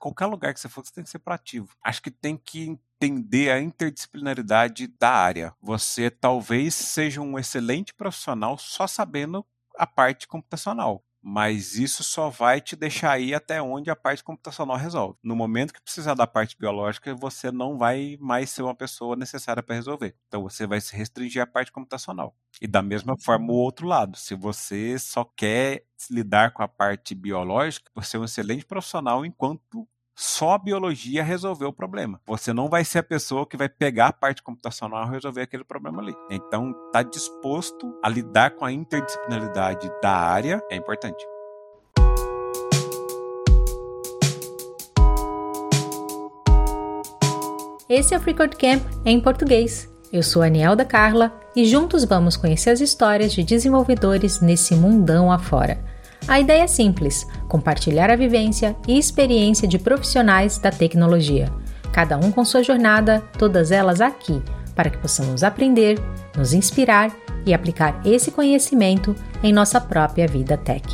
qualquer lugar que você for, você tem que ser proativo. Acho que tem que entender a interdisciplinaridade da área. Você talvez seja um excelente profissional só sabendo a parte computacional. Mas isso só vai te deixar aí até onde a parte computacional resolve. No momento que precisar da parte biológica, você não vai mais ser uma pessoa necessária para resolver. Então você vai se restringir à parte computacional. E da mesma forma o outro lado. Se você só quer lidar com a parte biológica, você é um excelente profissional enquanto só a biologia resolveu o problema. Você não vai ser a pessoa que vai pegar a parte computacional e resolver aquele problema ali. Então, estar tá disposto a lidar com a interdisciplinaridade da área é importante. Esse é o Freecode Camp em português. Eu sou a Anielda Carla e juntos vamos conhecer as histórias de desenvolvedores nesse mundão afora. A ideia é simples: compartilhar a vivência e experiência de profissionais da tecnologia, cada um com sua jornada, todas elas aqui, para que possamos aprender, nos inspirar e aplicar esse conhecimento em nossa própria vida tech.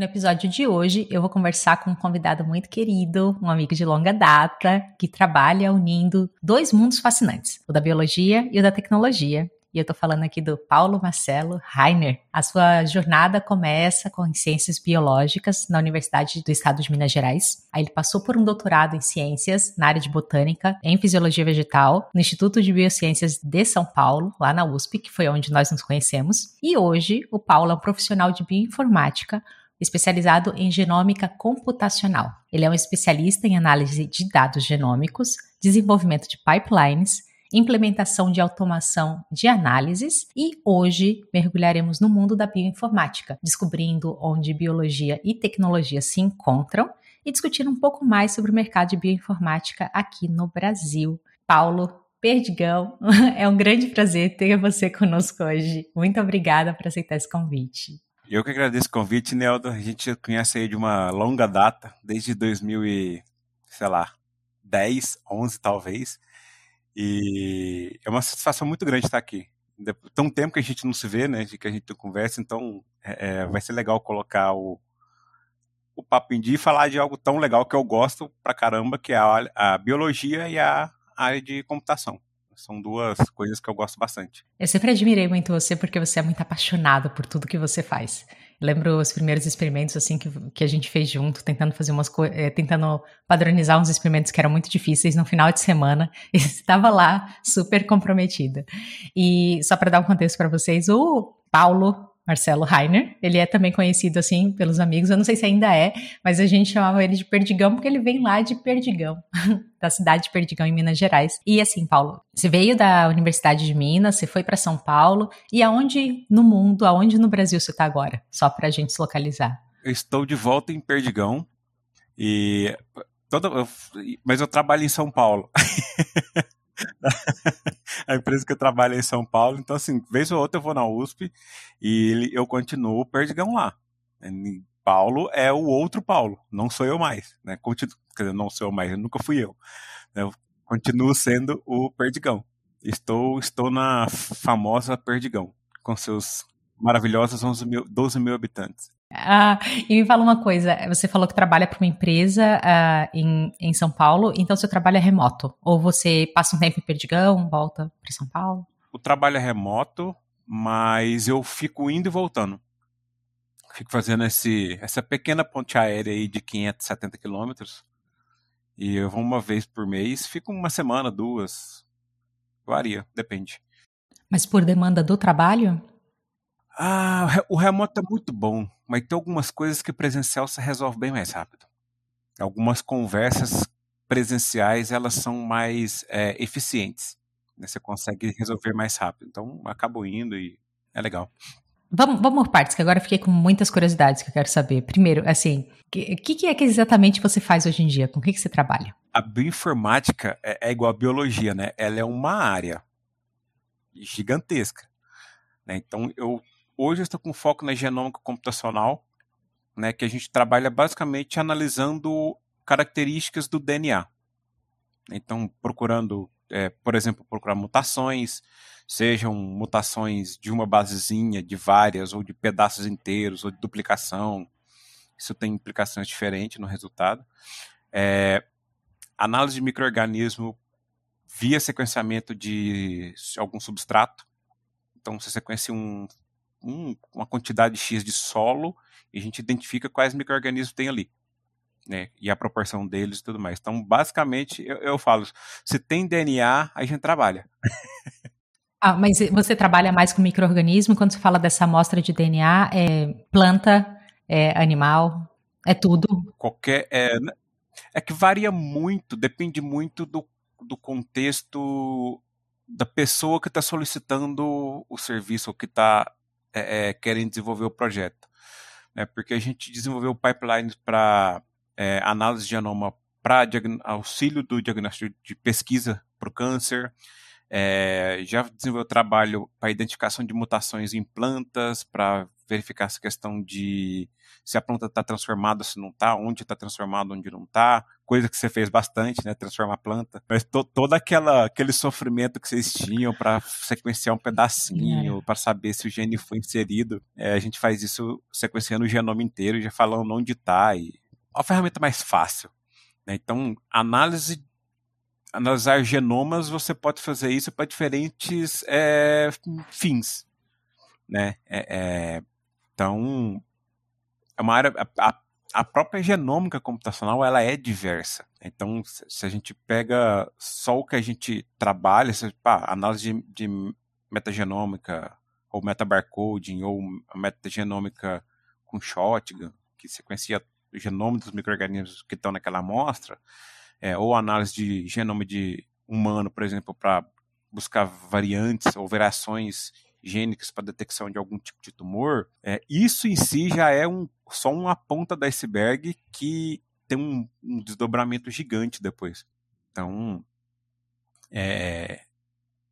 No episódio de hoje, eu vou conversar com um convidado muito querido, um amigo de longa data, que trabalha unindo dois mundos fascinantes, o da biologia e o da tecnologia. E eu tô falando aqui do Paulo Marcelo Rainer. A sua jornada começa com ciências biológicas na Universidade do Estado de Minas Gerais. Aí ele passou por um doutorado em ciências na área de botânica, em fisiologia vegetal, no Instituto de Biociências de São Paulo, lá na USP, que foi onde nós nos conhecemos. E hoje o Paulo é um profissional de bioinformática especializado em genômica computacional. Ele é um especialista em análise de dados genômicos, desenvolvimento de pipelines, implementação de automação de análises e hoje mergulharemos no mundo da bioinformática, descobrindo onde biologia e tecnologia se encontram e discutindo um pouco mais sobre o mercado de bioinformática aqui no Brasil. Paulo, Perdigão, é um grande prazer ter você conosco hoje. Muito obrigada por aceitar esse convite. Eu que agradeço o convite, Neldo. A gente conhece aí de uma longa data, desde 2000 e, sei lá, 10, 11 talvez. E é uma satisfação muito grande estar aqui. Tão tempo que a gente não se vê, né, que a gente conversa, então é, é, vai ser legal colocar o, o papo em dia e falar de algo tão legal que eu gosto pra caramba, que é a, a biologia e a área de computação. São duas coisas que eu gosto bastante. Eu sempre admirei muito você porque você é muito apaixonado por tudo que você faz. Lembro os primeiros experimentos assim que, que a gente fez junto, tentando fazer umas eh, tentando padronizar uns experimentos que eram muito difíceis no final de semana. E estava lá super comprometida. E só para dar um contexto para vocês, o Paulo Marcelo Rainer. Ele é também conhecido assim pelos amigos, eu não sei se ainda é, mas a gente chamava ele de Perdigão porque ele vem lá de Perdigão, da cidade de Perdigão, em Minas Gerais. E assim, Paulo, você veio da Universidade de Minas, você foi para São Paulo, e aonde no mundo, aonde no Brasil você está agora? Só para a gente se localizar. Eu estou de volta em Perdigão, e toda, mas eu trabalho em São Paulo. a empresa que eu trabalho é em São Paulo. Então, assim, vez ou outra eu vou na USP e eu continuo o Perdigão lá. Paulo é o outro Paulo, não sou eu mais. Né? Continuo, quer dizer, não sou eu mais, nunca fui eu. Eu continuo sendo o Perdigão. Estou, estou na famosa Perdigão, com seus maravilhosos 11 mil, 12 mil habitantes. Ah, e me fala uma coisa, você falou que trabalha para uma empresa uh, em, em São Paulo, então seu trabalho é remoto? Ou você passa um tempo em Perdigão, volta para São Paulo? O trabalho é remoto, mas eu fico indo e voltando. Fico fazendo esse, essa pequena ponte aérea aí de 570 quilômetros. E eu vou uma vez por mês, fico uma semana, duas. Varia, depende. Mas por demanda do trabalho? Ah, o remoto é muito bom, mas tem algumas coisas que presencial se resolve bem mais rápido. Algumas conversas presenciais elas são mais é, eficientes. Né? Você consegue resolver mais rápido. Então, acabo indo e é legal. Vamos, vamos por partes, que agora eu fiquei com muitas curiosidades que eu quero saber. Primeiro, assim, o que, que, é que exatamente você faz hoje em dia? Com o que, que você trabalha? A bioinformática é, é igual à biologia, né? Ela é uma área gigantesca. Né? Então, eu Hoje eu estou com foco na genômica computacional, né, que a gente trabalha basicamente analisando características do DNA. Então, procurando é, por exemplo, procurar mutações, sejam mutações de uma basezinha, de várias, ou de pedaços inteiros, ou de duplicação. Isso tem implicações diferentes no resultado. É, análise de microorganismo via sequenciamento de algum substrato. Então, você sequencia um, um, uma quantidade X de solo e a gente identifica quais micro-organismos tem ali. Né, e a proporção deles e tudo mais. Então, basicamente, eu, eu falo, se tem DNA, a gente trabalha. ah, mas você trabalha mais com microorganismo quando você fala dessa amostra de DNA, é planta, é animal, é tudo? Qualquer. É, é que varia muito, depende muito do, do contexto da pessoa que está solicitando o serviço ou que está é, é, querendo desenvolver o projeto. Né? Porque a gente desenvolveu pipelines para é, análise de genoma para auxílio do diagnóstico de pesquisa para o câncer. É, já desenvolveu trabalho para identificação de mutações em plantas, para verificar essa questão de se a planta está transformada, se não está, onde está transformada, onde não está, coisa que você fez bastante, né, transformar a planta. Mas to, todo aquela, aquele sofrimento que vocês tinham para sequenciar um pedacinho, é. para saber se o gene foi inserido, é, a gente faz isso sequenciando o genoma inteiro, já falando onde está. E... A ferramenta mais fácil. Né? Então, análise analisar genomas, você pode fazer isso para diferentes é, fins, né? É, é, então, é uma área, a, a, própria genômica computacional, ela é diversa. Então, se a gente pega só o que a gente trabalha, se, pá, análise de, de metagenômica, ou metabarcoding, ou metagenômica com shotgun, que sequencia o genoma dos micro-organismos que estão naquela amostra, é, ou análise de genoma de humano, por exemplo, para buscar variantes ou variações gênicas para detecção de algum tipo de tumor, é, isso em si já é um, só uma ponta do iceberg que tem um, um desdobramento gigante depois. Então, é,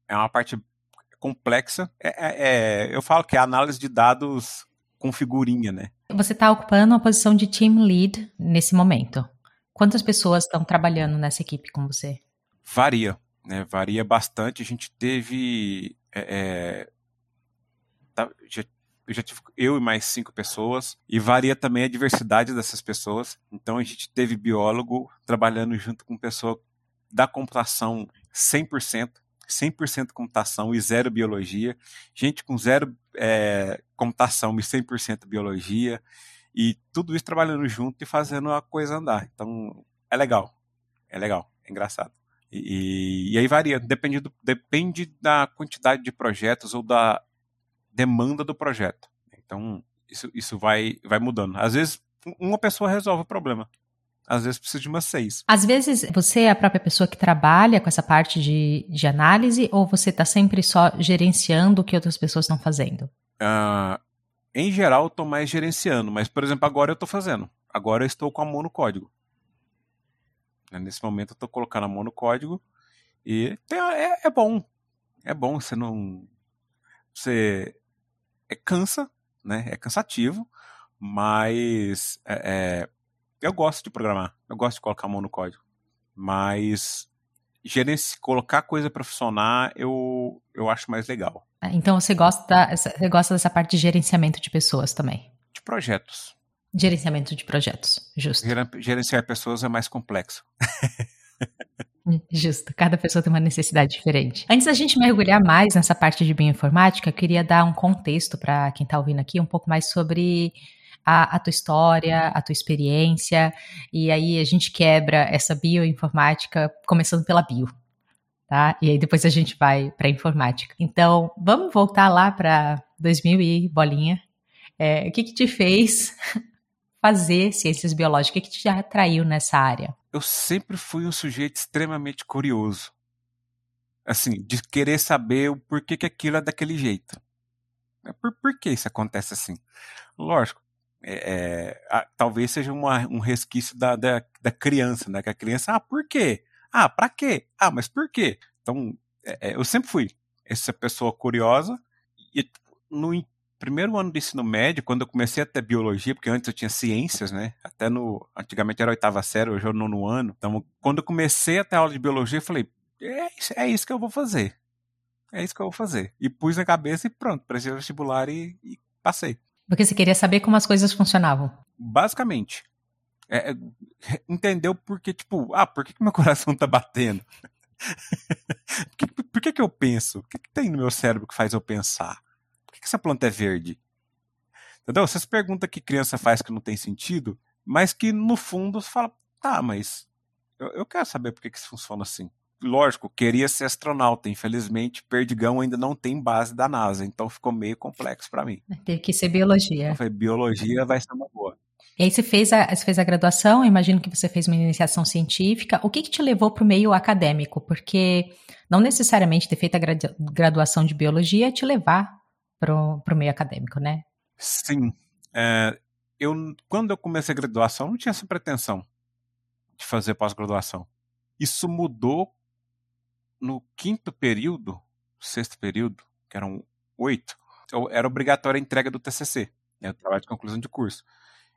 é uma parte complexa. É, é, é eu falo que é análise de dados com figurinha, né? Você está ocupando a posição de team lead nesse momento. Quantas pessoas estão trabalhando nessa equipe com você? Varia, né? Varia bastante. A gente teve é, é já, eu já tive eu e mais cinco pessoas, e varia também a diversidade dessas pessoas. Então a gente teve biólogo trabalhando junto com pessoa da computação 100%, 100% computação e zero biologia, gente com zero é, computação e 100% biologia, e tudo isso trabalhando junto e fazendo a coisa andar. Então é legal, é legal, é engraçado. E, e, aí varia, depende, do, depende da quantidade de projetos ou da demanda do projeto. Então, isso, isso vai, vai mudando. Às vezes, uma pessoa resolve o problema. Às vezes precisa de umas seis. Às vezes você é a própria pessoa que trabalha com essa parte de, de análise ou você está sempre só gerenciando o que outras pessoas estão fazendo? Uh, em geral, eu estou mais gerenciando, mas, por exemplo, agora eu estou fazendo. Agora eu estou com a mão no código. Nesse momento eu estou colocando a mão no código e é, é bom. É bom, você não. Você é cansa, né? É cansativo, mas é, é, eu gosto de programar, eu gosto de colocar a mão no código, mas gerência, colocar coisa para funcionar eu, eu acho mais legal. Ah, então você gosta, você gosta dessa parte de gerenciamento de pessoas também? De projetos. Gerenciamento de projetos, justo. Gerenciar pessoas é mais complexo. Justo, cada pessoa tem uma necessidade diferente. Antes da gente mergulhar mais nessa parte de bioinformática, eu queria dar um contexto para quem está ouvindo aqui, um pouco mais sobre a, a, tua história, a tua experiência, e aí a gente quebra essa bioinformática começando pela bio, tá? E aí depois a gente vai para informática. Então, vamos voltar lá para 2000 e bolinha. É, o que que te fez fazer ciências biológicas? O que, te atraiu nessa área? Eu sempre fui um sujeito extremamente curioso. Assim, de querer saber o porquê que aquilo é daquele jeito. É por, por que isso acontece assim? Lógico, é, é, talvez seja uma, um resquício da, da, da, criança, né? Que a criança, ah, por quê? Ah, pra quê? Ah, mas por quê? Então, é, é eu sempre fui essa pessoa curiosa e no, primeiro ano do ensino médio, quando eu comecei a ter biologia, porque antes eu tinha ciências, né? Até no. Antigamente era oitava série, hoje é o nono ano. Então, quando eu comecei a ter aula de biologia, eu falei, é, é isso que eu vou fazer. É isso que eu vou fazer. E pus na cabeça e pronto, prestei o vestibular e, e passei. Porque você queria saber como as coisas funcionavam. Basicamente. É, é, entendeu porque, tipo, ah, por que, que meu coração tá batendo? por, que, por que, que eu penso? O que, que tem no meu cérebro que faz eu pensar? Que, essa planta é verde? Entendeu? Essas perguntas que criança faz que não tem sentido, mas que no fundo você fala, tá, mas eu, eu quero saber por que, que isso funciona assim lógico, queria ser astronauta. Infelizmente, Perdigão ainda não tem base da NASA, então ficou meio complexo para mim. Teve que ser biologia. Foi biologia vai ser uma boa. E aí você fez a, você fez a graduação, imagino que você fez uma iniciação científica. O que, que te levou para o meio acadêmico? Porque não necessariamente ter feito a graduação de biologia é te levar para o meio acadêmico, né? Sim. É, eu, quando eu comecei a graduação, não tinha essa pretensão de fazer pós-graduação. Isso mudou no quinto período, sexto período, que eram oito, era obrigatória a entrega do TCC, né, o trabalho de conclusão de curso.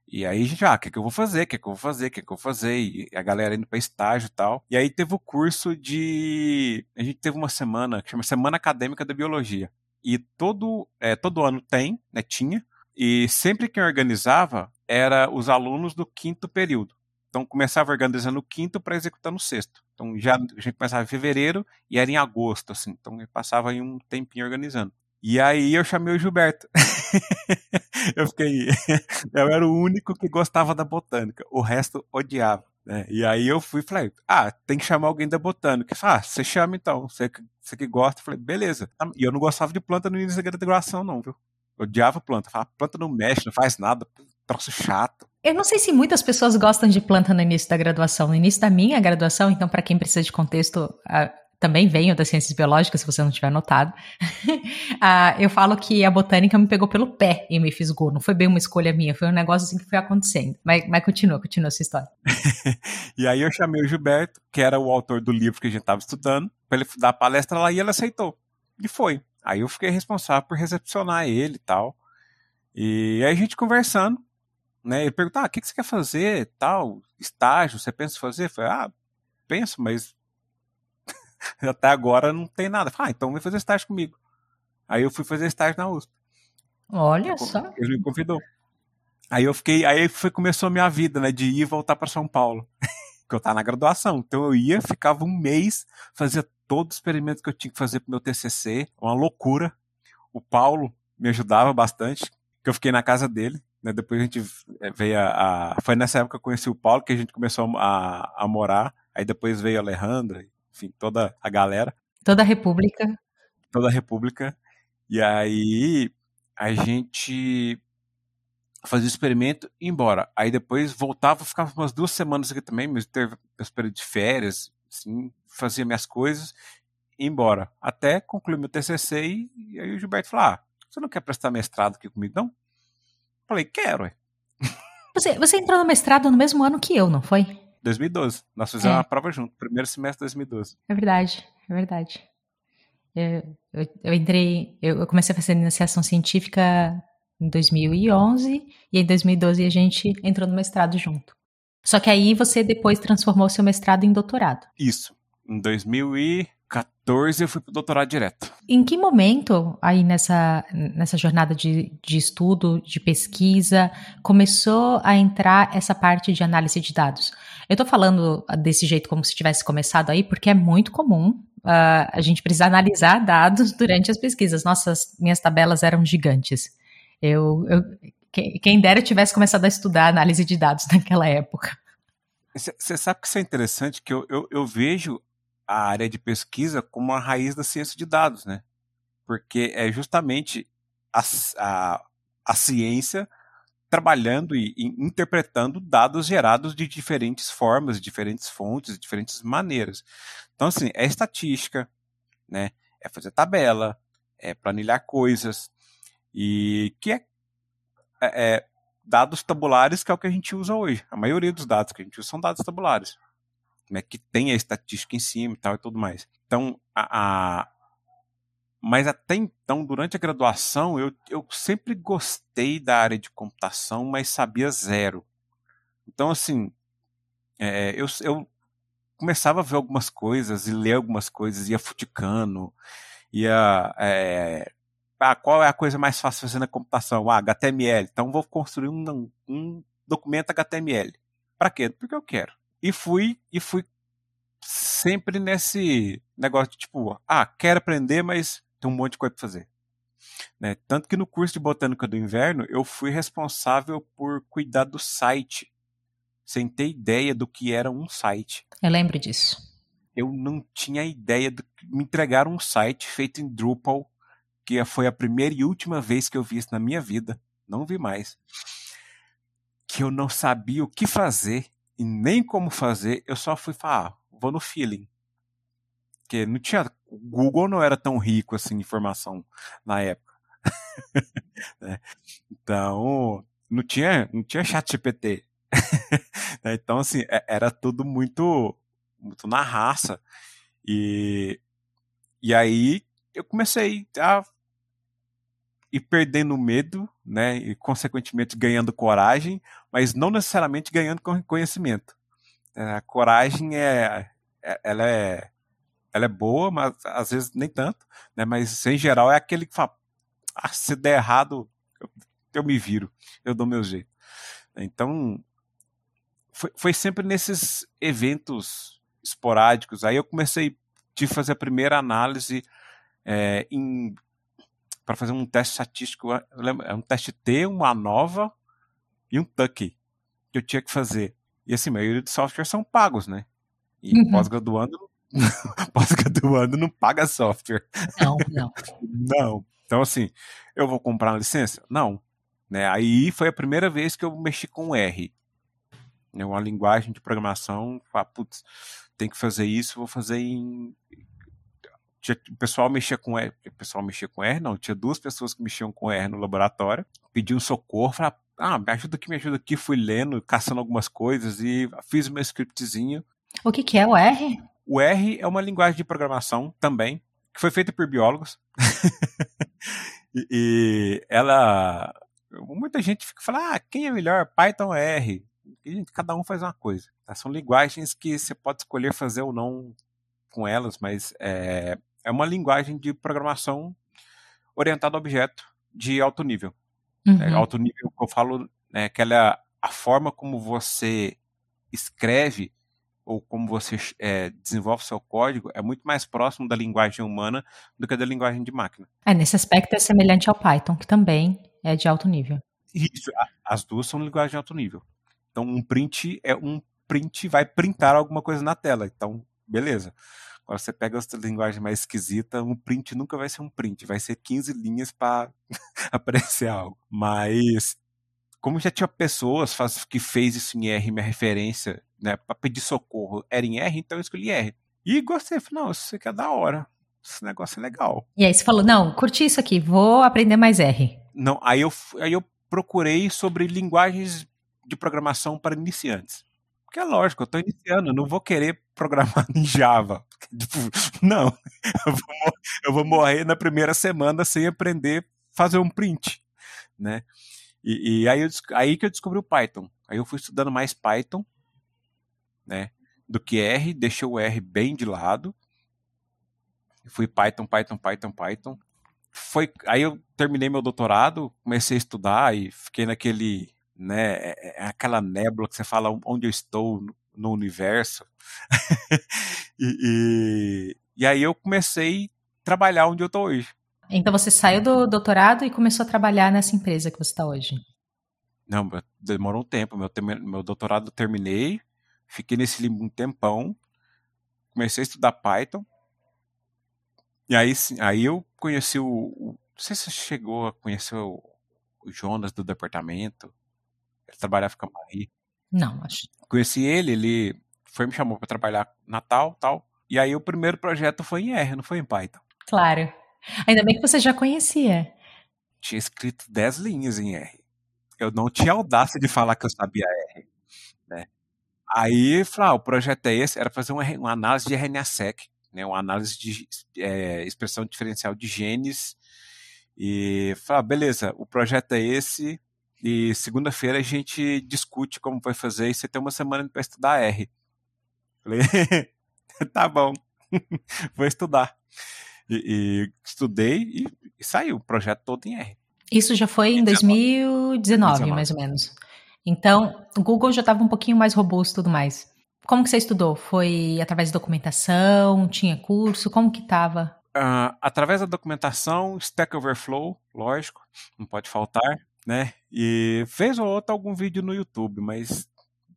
E aí a gente, ah, o que, é que eu vou fazer? O que, é que eu vou fazer? O que, é que eu vou fazer? E a galera indo para estágio e tal. E aí teve o curso de. A gente teve uma semana que chama Semana Acadêmica da Biologia. E todo, é, todo ano tem, né? Tinha. E sempre quem organizava era os alunos do quinto período. Então começava organizando o quinto para executar no sexto. Então já a gente começava em fevereiro e era em agosto, assim. Então eu passava aí um tempinho organizando. E aí eu chamei o Gilberto. eu fiquei. Eu era o único que gostava da botânica. O resto odiava. Né? E aí eu fui e falei, ah, tem que chamar alguém da botânica. Falei, ah, você chama então, você, você que gosta. Eu falei, beleza. E eu não gostava de planta no início da graduação, não, viu? Eu odiava planta. Falava, planta não mexe, não faz nada, troço chato. Eu não sei se muitas pessoas gostam de planta no início da graduação. No início da minha graduação, então, para quem precisa de contexto, uh, também venho das ciências biológicas, se você não tiver notado. uh, eu falo que a botânica me pegou pelo pé e me fisgou. Não foi bem uma escolha minha, foi um negócio assim que foi acontecendo. Mas, mas continua, continua essa história. e aí eu chamei o Gilberto, que era o autor do livro que a gente estava estudando, para ele dar a palestra lá e ele aceitou. E foi. Aí eu fiquei responsável por recepcionar ele e tal. E aí a gente conversando, né? Ele perguntou, ah, o que, que você quer fazer, tal, estágio, você pensa em fazer? Eu falei, ah, penso, mas até agora não tem nada. Falei, ah, então vem fazer estágio comigo. Aí eu fui fazer estágio na USP. Olha só. Ele me convidou. Aí eu fiquei, aí foi começou a minha vida, né, de ir e voltar para São Paulo. que eu tava na graduação. Então eu ia, ficava um mês, fazia todo o experimento que eu tinha que fazer pro meu TCC, uma loucura. O Paulo me ajudava bastante, que eu fiquei na casa dele. Né? Depois a gente veio a, a, Foi nessa época que eu conheci o Paulo que a gente começou a, a morar. Aí depois veio a Alejandra, enfim, toda a galera. Toda a República. Toda a República. E aí a gente fazia o experimento e ia embora. Aí depois voltava, ficava umas duas semanas aqui também, mas teve meus períodos de férias, assim, fazia minhas coisas e ia embora. Até concluir meu TCC e, e aí o Gilberto falou, ah, você não quer prestar mestrado aqui comigo, não? Falei, quero. Ué. Você, você entrou no mestrado no mesmo ano que eu, não foi? 2012. Nós fizemos é. uma prova junto, primeiro semestre de 2012. É verdade, é verdade. Eu, eu, eu entrei, eu, eu comecei a fazer iniciação científica em 2011 e em 2012 a gente entrou no mestrado junto. Só que aí você depois transformou seu mestrado em doutorado. Isso. Em 2000 e 14 eu fui pro doutorado direto. Em que momento aí nessa, nessa jornada de, de estudo, de pesquisa, começou a entrar essa parte de análise de dados? Eu tô falando desse jeito como se tivesse começado aí, porque é muito comum uh, a gente precisar analisar dados durante as pesquisas. Nossas, minhas tabelas eram gigantes. Eu, eu quem dera tivesse começado a estudar análise de dados naquela época. Você sabe que isso é interessante, que eu, eu, eu vejo a área de pesquisa como a raiz da ciência de dados, né? Porque é justamente a, a, a ciência trabalhando e, e, interpretando dados gerados de diferentes formas, diferentes fontes, diferentes maneiras. Então, assim, é estatística, né? É fazer tabela, é planilhar coisas, e que é, é, é dados tabulares que é o que a gente usa hoje. A maioria dos dados que a gente usa são dados tabulares né, que tem a estatística em cima e tal e tudo mais. Então, a, a mas até então, durante a graduação, eu, eu sempre gostei da área de computação, mas sabia zero. Então, assim, é, eu, eu começava a ver algumas coisas e ler algumas coisas, ia futicando, ia. É, ah, qual é a coisa mais fácil fazer na computação? Ah, HTML. Então vou construir um, um documento HTML. Para quê? Porque eu quero. E fui e fui sempre nesse negócio de tipo, ah, quero aprender, mas tem um monte de coisa para fazer. Né? Tanto que no curso de botânica do inverno eu fui responsável por cuidar do site, sem ter ideia do que era um site. Eu lembro disso. Eu não tinha ideia do me entregaram um site feito em Drupal, que foi a primeira e última vez que eu vi isso na minha vida. Não vi mais. Que eu não sabia o que fazer e nem como fazer, eu só fui falar, ah, vou no feeling. Porque não tinha. O Google não era tão rico assim de informação na época. né? Então, não tinha, não tinha chat GPT. Né? então, assim, é, era tudo muito, muito na raça. E, e aí eu comecei a ir perdendo medo, né? E, consequentemente, ganhando coragem, mas não necessariamente ganhando conhecimento. É, a coragem é, é, ela é, ela é boa, mas às vezes nem tanto, né? Mas em geral é aquele que fala, ah, se der errado, eu, eu me viro, eu dou meu jeito. Então, foi, foi sempre nesses eventos esporádicos. Aí eu comecei a fazer a primeira análise é, para fazer um teste estatístico, é um teste T, uma nova e um tuck que eu tinha que fazer. E assim, a maioria dos softwares são pagos, né? E uhum. pós-graduando, pós-graduando não paga software. Não, não. não. Então, assim, eu vou comprar uma licença? Não. Né? Aí foi a primeira vez que eu mexi com R. Né? Uma linguagem de programação, ah, putz, tem que fazer isso, vou fazer em. O pessoal mexia com R, o pessoal mexia com R, não, tinha duas pessoas que mexiam com R no laboratório, pediam socorro, falaram, ah, me ajuda aqui, me ajuda aqui, fui lendo, caçando algumas coisas e fiz o meu scriptzinho. O que, que é o R? O R é uma linguagem de programação também, que foi feita por biólogos. e, e, ela. Muita gente fica falando, ah, quem é melhor, Python ou R? E cada um faz uma coisa. Tá? São linguagens que você pode escolher fazer ou não com elas, mas é, é uma linguagem de programação orientada a objeto de alto nível. Uhum. É, alto nível que eu falo é que ela, é a forma como você escreve ou como você é, desenvolve seu código é muito mais próximo da linguagem humana do que da linguagem de máquina. É, nesse aspecto é semelhante ao Python, que também é de alto nível. Isso, as duas são linguagem de alto nível. Então, um print é um print vai printar alguma coisa na tela. Então, beleza. Agora você pega outra linguagem mais esquisita, um print nunca vai ser um print, vai ser 15 linhas para aparecer algo. Mas como já tinha pessoas faz, que fez isso em R, minha referência, né, para pedir socorro era em R, então eu escolhi R. E gostei, falei, não, isso aqui é da hora. Esse negócio é legal. E aí você falou, não, curti isso aqui, vou aprender mais R. Não, aí eu, aí eu procurei sobre linguagens de programação para iniciantes. Porque é lógico, eu estou iniciando, não vou querer programar em Java. Tipo, não, eu vou, eu vou, morrer na primeira semana sem aprender fazer um print, né? E, e aí, eu, aí que eu descobri o Python. Aí eu fui estudando mais Python, né? Do que R, deixei o R bem de lado. Fui Python, Python, Python, Python. Foi, aí eu terminei meu doutorado, comecei a estudar e fiquei naquele né? É, é aquela nébula que você fala onde eu estou no universo. e, e, e, aí eu comecei a trabalhar onde eu estou hoje. Então você saiu do doutorado e começou a trabalhar nessa empresa que você está hoje? Não, demorou um tempo. Meu, meu doutorado eu terminei, fiquei nesse limbo um tempão, comecei a estudar Python. E aí, aí eu conheci o, o não sei se você chegou a conhecer o, o Jonas do departamento. Ele trabalhava com a Marie. Não, acho. Conheci ele, ele foi me chamou para trabalhar Natal, tal. E aí o primeiro projeto foi em R, não foi em Python. Claro. Ainda bem que você já conhecia. Tinha escrito 10 linhas em R. Eu não tinha audácia de falar que eu sabia R? Aí, falei, ah, o projeto é esse, era fazer uma, uma análise de RNA-seq, né, uma análise de é, expressão diferencial de genes. E falei, ah, beleza, o projeto é esse, e segunda-feira a gente discute como vai fazer e você tem uma semana para estudar R. Falei, tá bom, vou estudar. E, e estudei e, e, saiu o projeto todo em R. Isso já foi em 2019, 2019. mais ou menos. Então, o Google já estava um pouquinho mais robusto e tudo mais. Como que você estudou? Foi através de documentação? Tinha curso? Como que estava? Uh, através da documentação, Stack Overflow, lógico, não pode faltar, né? E fez ou outro algum vídeo no YouTube, mas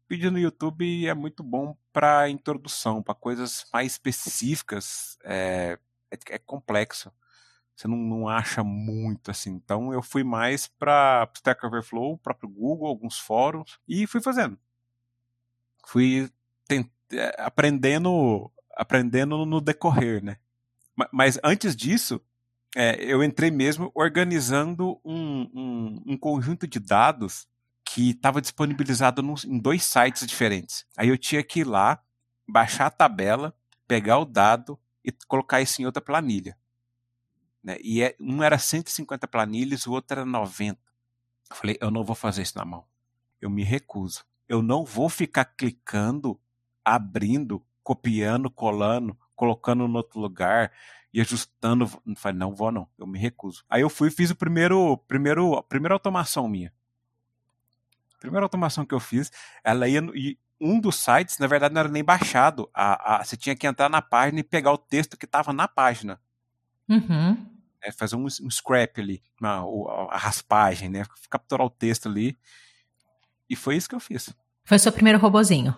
vídeo no YouTube é muito bom para introdução, para coisas mais específicas, é, é, é complexo. Você não, não, acha muito assim. Então eu fui mais para Stack Overflow, próprio Google, alguns fóruns e fui fazendo. Fui é, aprendendo, aprendendo no decorrer, né? Mas antes disso, é, eu entrei mesmo organizando um, um, um conjunto de dados que estava disponibilizado no, em dois sites diferentes. Aí eu tinha que ir lá, baixar a tabela, pegar o dado e colocar isso em outra planilha. Né? E é, um era 150 planilhas, o outro era 90. Eu falei, eu não vou fazer isso na mão. Eu me recuso. Eu não vou ficar clicando, abrindo, copiando, colando, colocando no outro lugar e ajustando. Eu falei, não vou não, eu me recuso. Aí eu fui e fiz o primeiro, primeiro, a primeira automação minha. A primeira automação que eu fiz, ela ia e um dos sites, na verdade, não era nem baixado. A, a, você tinha que entrar na página e pegar o texto que estava na página. Uhum. É, fazer um, um scrap ali, uma, a, raspagem, né? Capturar o texto ali. E foi isso que eu fiz. Foi o seu primeiro robozinho?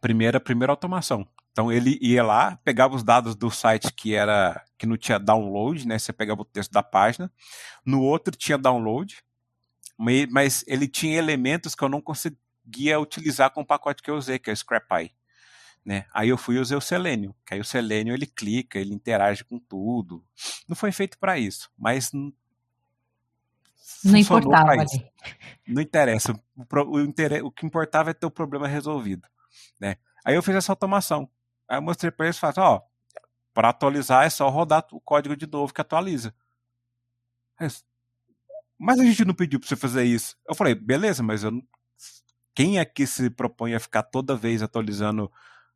Primeira, primeira automação. Então ele ia lá, pegava os dados do site que era que não tinha download, né? Você pegava o texto da página. No outro tinha download, mas ele tinha elementos que eu não conseguia utilizar com o pacote que eu usei, que é o ScrapEye. Né? Aí eu fui e usei o Selenium, que aí o Selenium ele clica, ele interage com tudo. Não foi feito para isso, mas não importava. Não interessa. O, o, o, que importava é ter o problema resolvido, né? Aí eu fiz essa automação. Aí eu mostrei para eles e falei, ó, para atualizar é só rodar o código de novo que atualiza. Mas a gente não pediu para você fazer isso. Eu falei, beleza, mas eu não... quem é que se propõe a ficar toda vez atualizando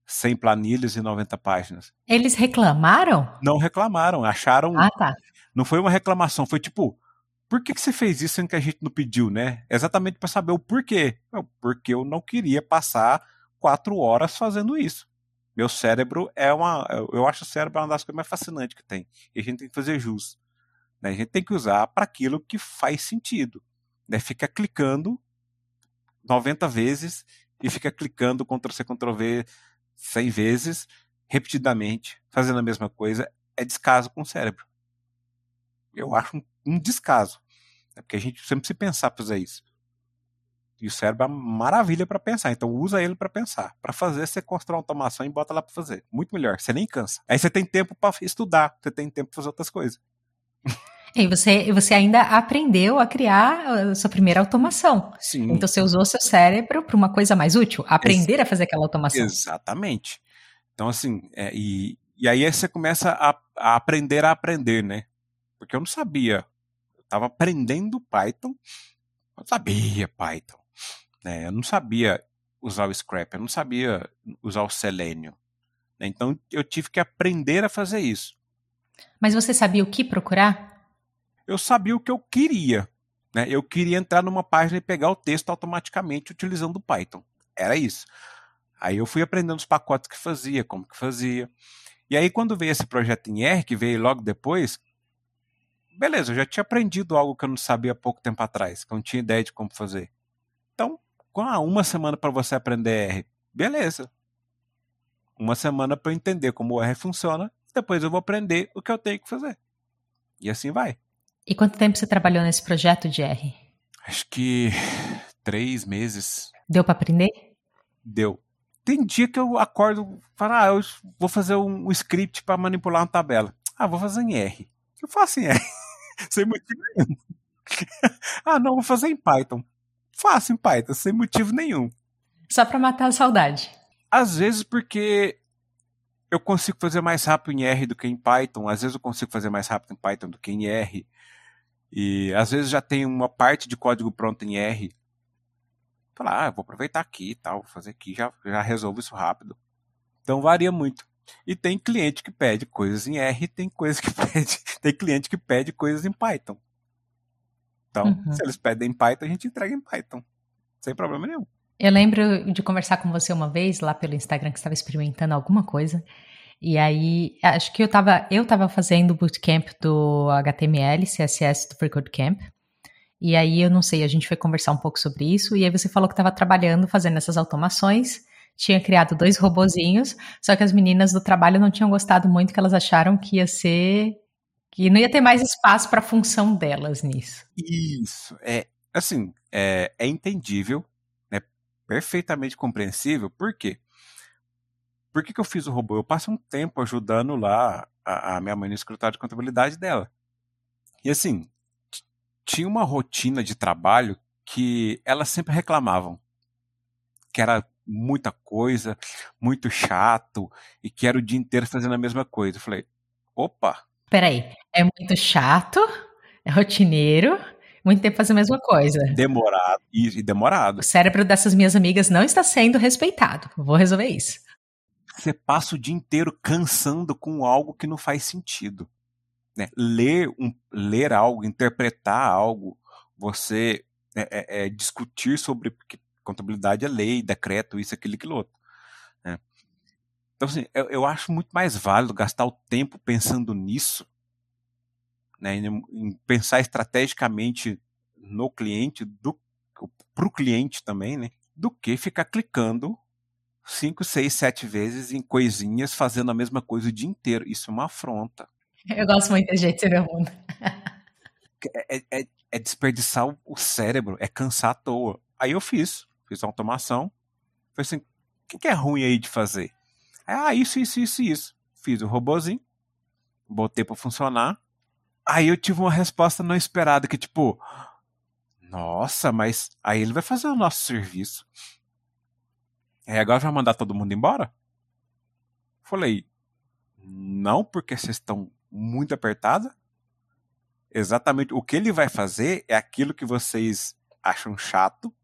100 planilhas e 90 páginas? Eles reclamaram? Não reclamaram, acharam. Ah, tá. Não foi uma reclamação, foi tipo, por que, que você fez isso sendo que a gente não pediu, né? Exatamente para saber o porquê. Porque eu não queria passar quatro horas fazendo isso. Meu cérebro é uma. Eu acho o cérebro uma das coisas mais fascinantes que tem. E a gente tem que fazer jus. Né? A gente tem que usar para aquilo que faz sentido. Né? Fica clicando 90 vezes e fica clicando Ctrl-C, Ctrl-V 100 vezes, repetidamente, fazendo a mesma coisa, é descaso com o cérebro. Eu acho um, um descaso. Né? Porque a gente sempre se pensar para fazer isso. E o cérebro é uma maravilha para pensar. Então usa ele para pensar. Para fazer, você constrói uma automação e bota lá para fazer. Muito melhor. Você nem cansa. Aí você tem tempo para estudar. Você tem tempo para fazer outras coisas. E você, você ainda aprendeu a criar a sua primeira automação. Sim. Então você usou seu cérebro para uma coisa mais útil, aprender Ex a fazer aquela automação. Exatamente. Então, assim, é, e, e aí você começa a, a, aprender a aprender, né? Porque eu não sabia. Eu estava aprendendo Python, eu sabia Python. Né? Eu não sabia usar o Scrap, eu não sabia usar o Selenium. Né? Então eu tive que aprender a fazer isso. Mas você sabia o que procurar? Eu sabia o que eu queria. Né? Eu queria entrar numa página e pegar o texto automaticamente utilizando o Python. Era isso. Aí eu fui aprendendo os pacotes que fazia, como que fazia. E aí quando veio esse projeto em R, que veio logo depois, beleza, eu já tinha aprendido algo que eu não sabia há pouco tempo atrás, que eu não tinha ideia de como fazer. Então, com uma semana para você aprender R, beleza. Uma semana para entender como o R funciona, depois eu vou aprender o que eu tenho que fazer. E assim vai. E quanto tempo você trabalhou nesse projeto de R? Acho que três meses. Deu para aprender? Deu. Tem dia que eu acordo e falo, ah, eu vou fazer um script para manipular uma tabela. Ah, vou fazer em R. Eu faço em R. Sem motivo nenhum. ah, não, vou fazer em Python. Faço em Python, sem motivo nenhum. Só para matar a saudade. Às vezes porque eu consigo fazer mais rápido em R do que em Python, às vezes eu consigo fazer mais rápido em Python do que em R. E às vezes já tem uma parte de código pronto em R. Falar, ah, vou aproveitar aqui e tal, vou fazer aqui, já, já resolvo isso rápido. Então varia muito. E tem cliente que pede coisas em R, tem coisa que pede, tem cliente que pede coisas em Python. Então, uhum. se eles pedem em Python, a gente entrega em Python, sem problema nenhum. Eu lembro de conversar com você uma vez lá pelo Instagram que estava experimentando alguma coisa. E aí, acho que eu estava eu tava fazendo o bootcamp do HTML, CSS do Free Code Camp. E aí, eu não sei, a gente foi conversar um pouco sobre isso. E aí, você falou que estava trabalhando, fazendo essas automações tinha criado dois robozinhos, só que as meninas do trabalho não tinham gostado muito, que elas acharam que ia ser que não ia ter mais espaço para a função delas nisso. Isso, é assim, é, é entendível, perfeitamente compreensível, por quê? Por que, que eu fiz o robô? Eu passo um tempo ajudando lá a, a minha mãe no escritório de contabilidade dela. E assim, tinha uma rotina de trabalho que elas sempre reclamavam. Que era muita coisa, muito chato, e que era o dia inteiro fazendo a mesma coisa. Eu falei, opa. Peraí, é muito chato, é rotineiro, muito tempo fazendo a mesma coisa. Demorado, e, demorado. O cérebro dessas minhas amigas não está sendo respeitado. Vou resolver isso. Você passa o dia inteiro cansando com algo que não faz sentido. Né? Ler, um, ler algo, interpretar algo, você é, é, é, discutir sobre contabilidade é lei, decreto, isso, aquilo, aquilo outro. Né? Então, assim, eu, eu, acho muito mais válido gastar o tempo pensando nisso, né, em, pensar estrategicamente no cliente, para o cliente também, né, do que ficar clicando cinco, seis, sete vezes em coisinhas, fazendo a mesma coisa o dia inteiro. Isso é uma afronta. Eu gosto muito da gente no mundo. É, é, é, é desperdiçar o cérebro, é cansar à toa. Aí eu fiz fiz a automação. Falei assim, o que, é ruim aí de fazer? Ah, isso, isso, isso, isso. Fiz o robozinho, botei para funcionar. Aí eu tive uma resposta não esperada, que tipo, nossa, mas aí ele vai fazer o nosso serviço. Aí agora vai mandar todo mundo embora? Falei, não, porque vocês estão muito apertada. Exatamente o que ele vai fazer é aquilo que vocês acham chato,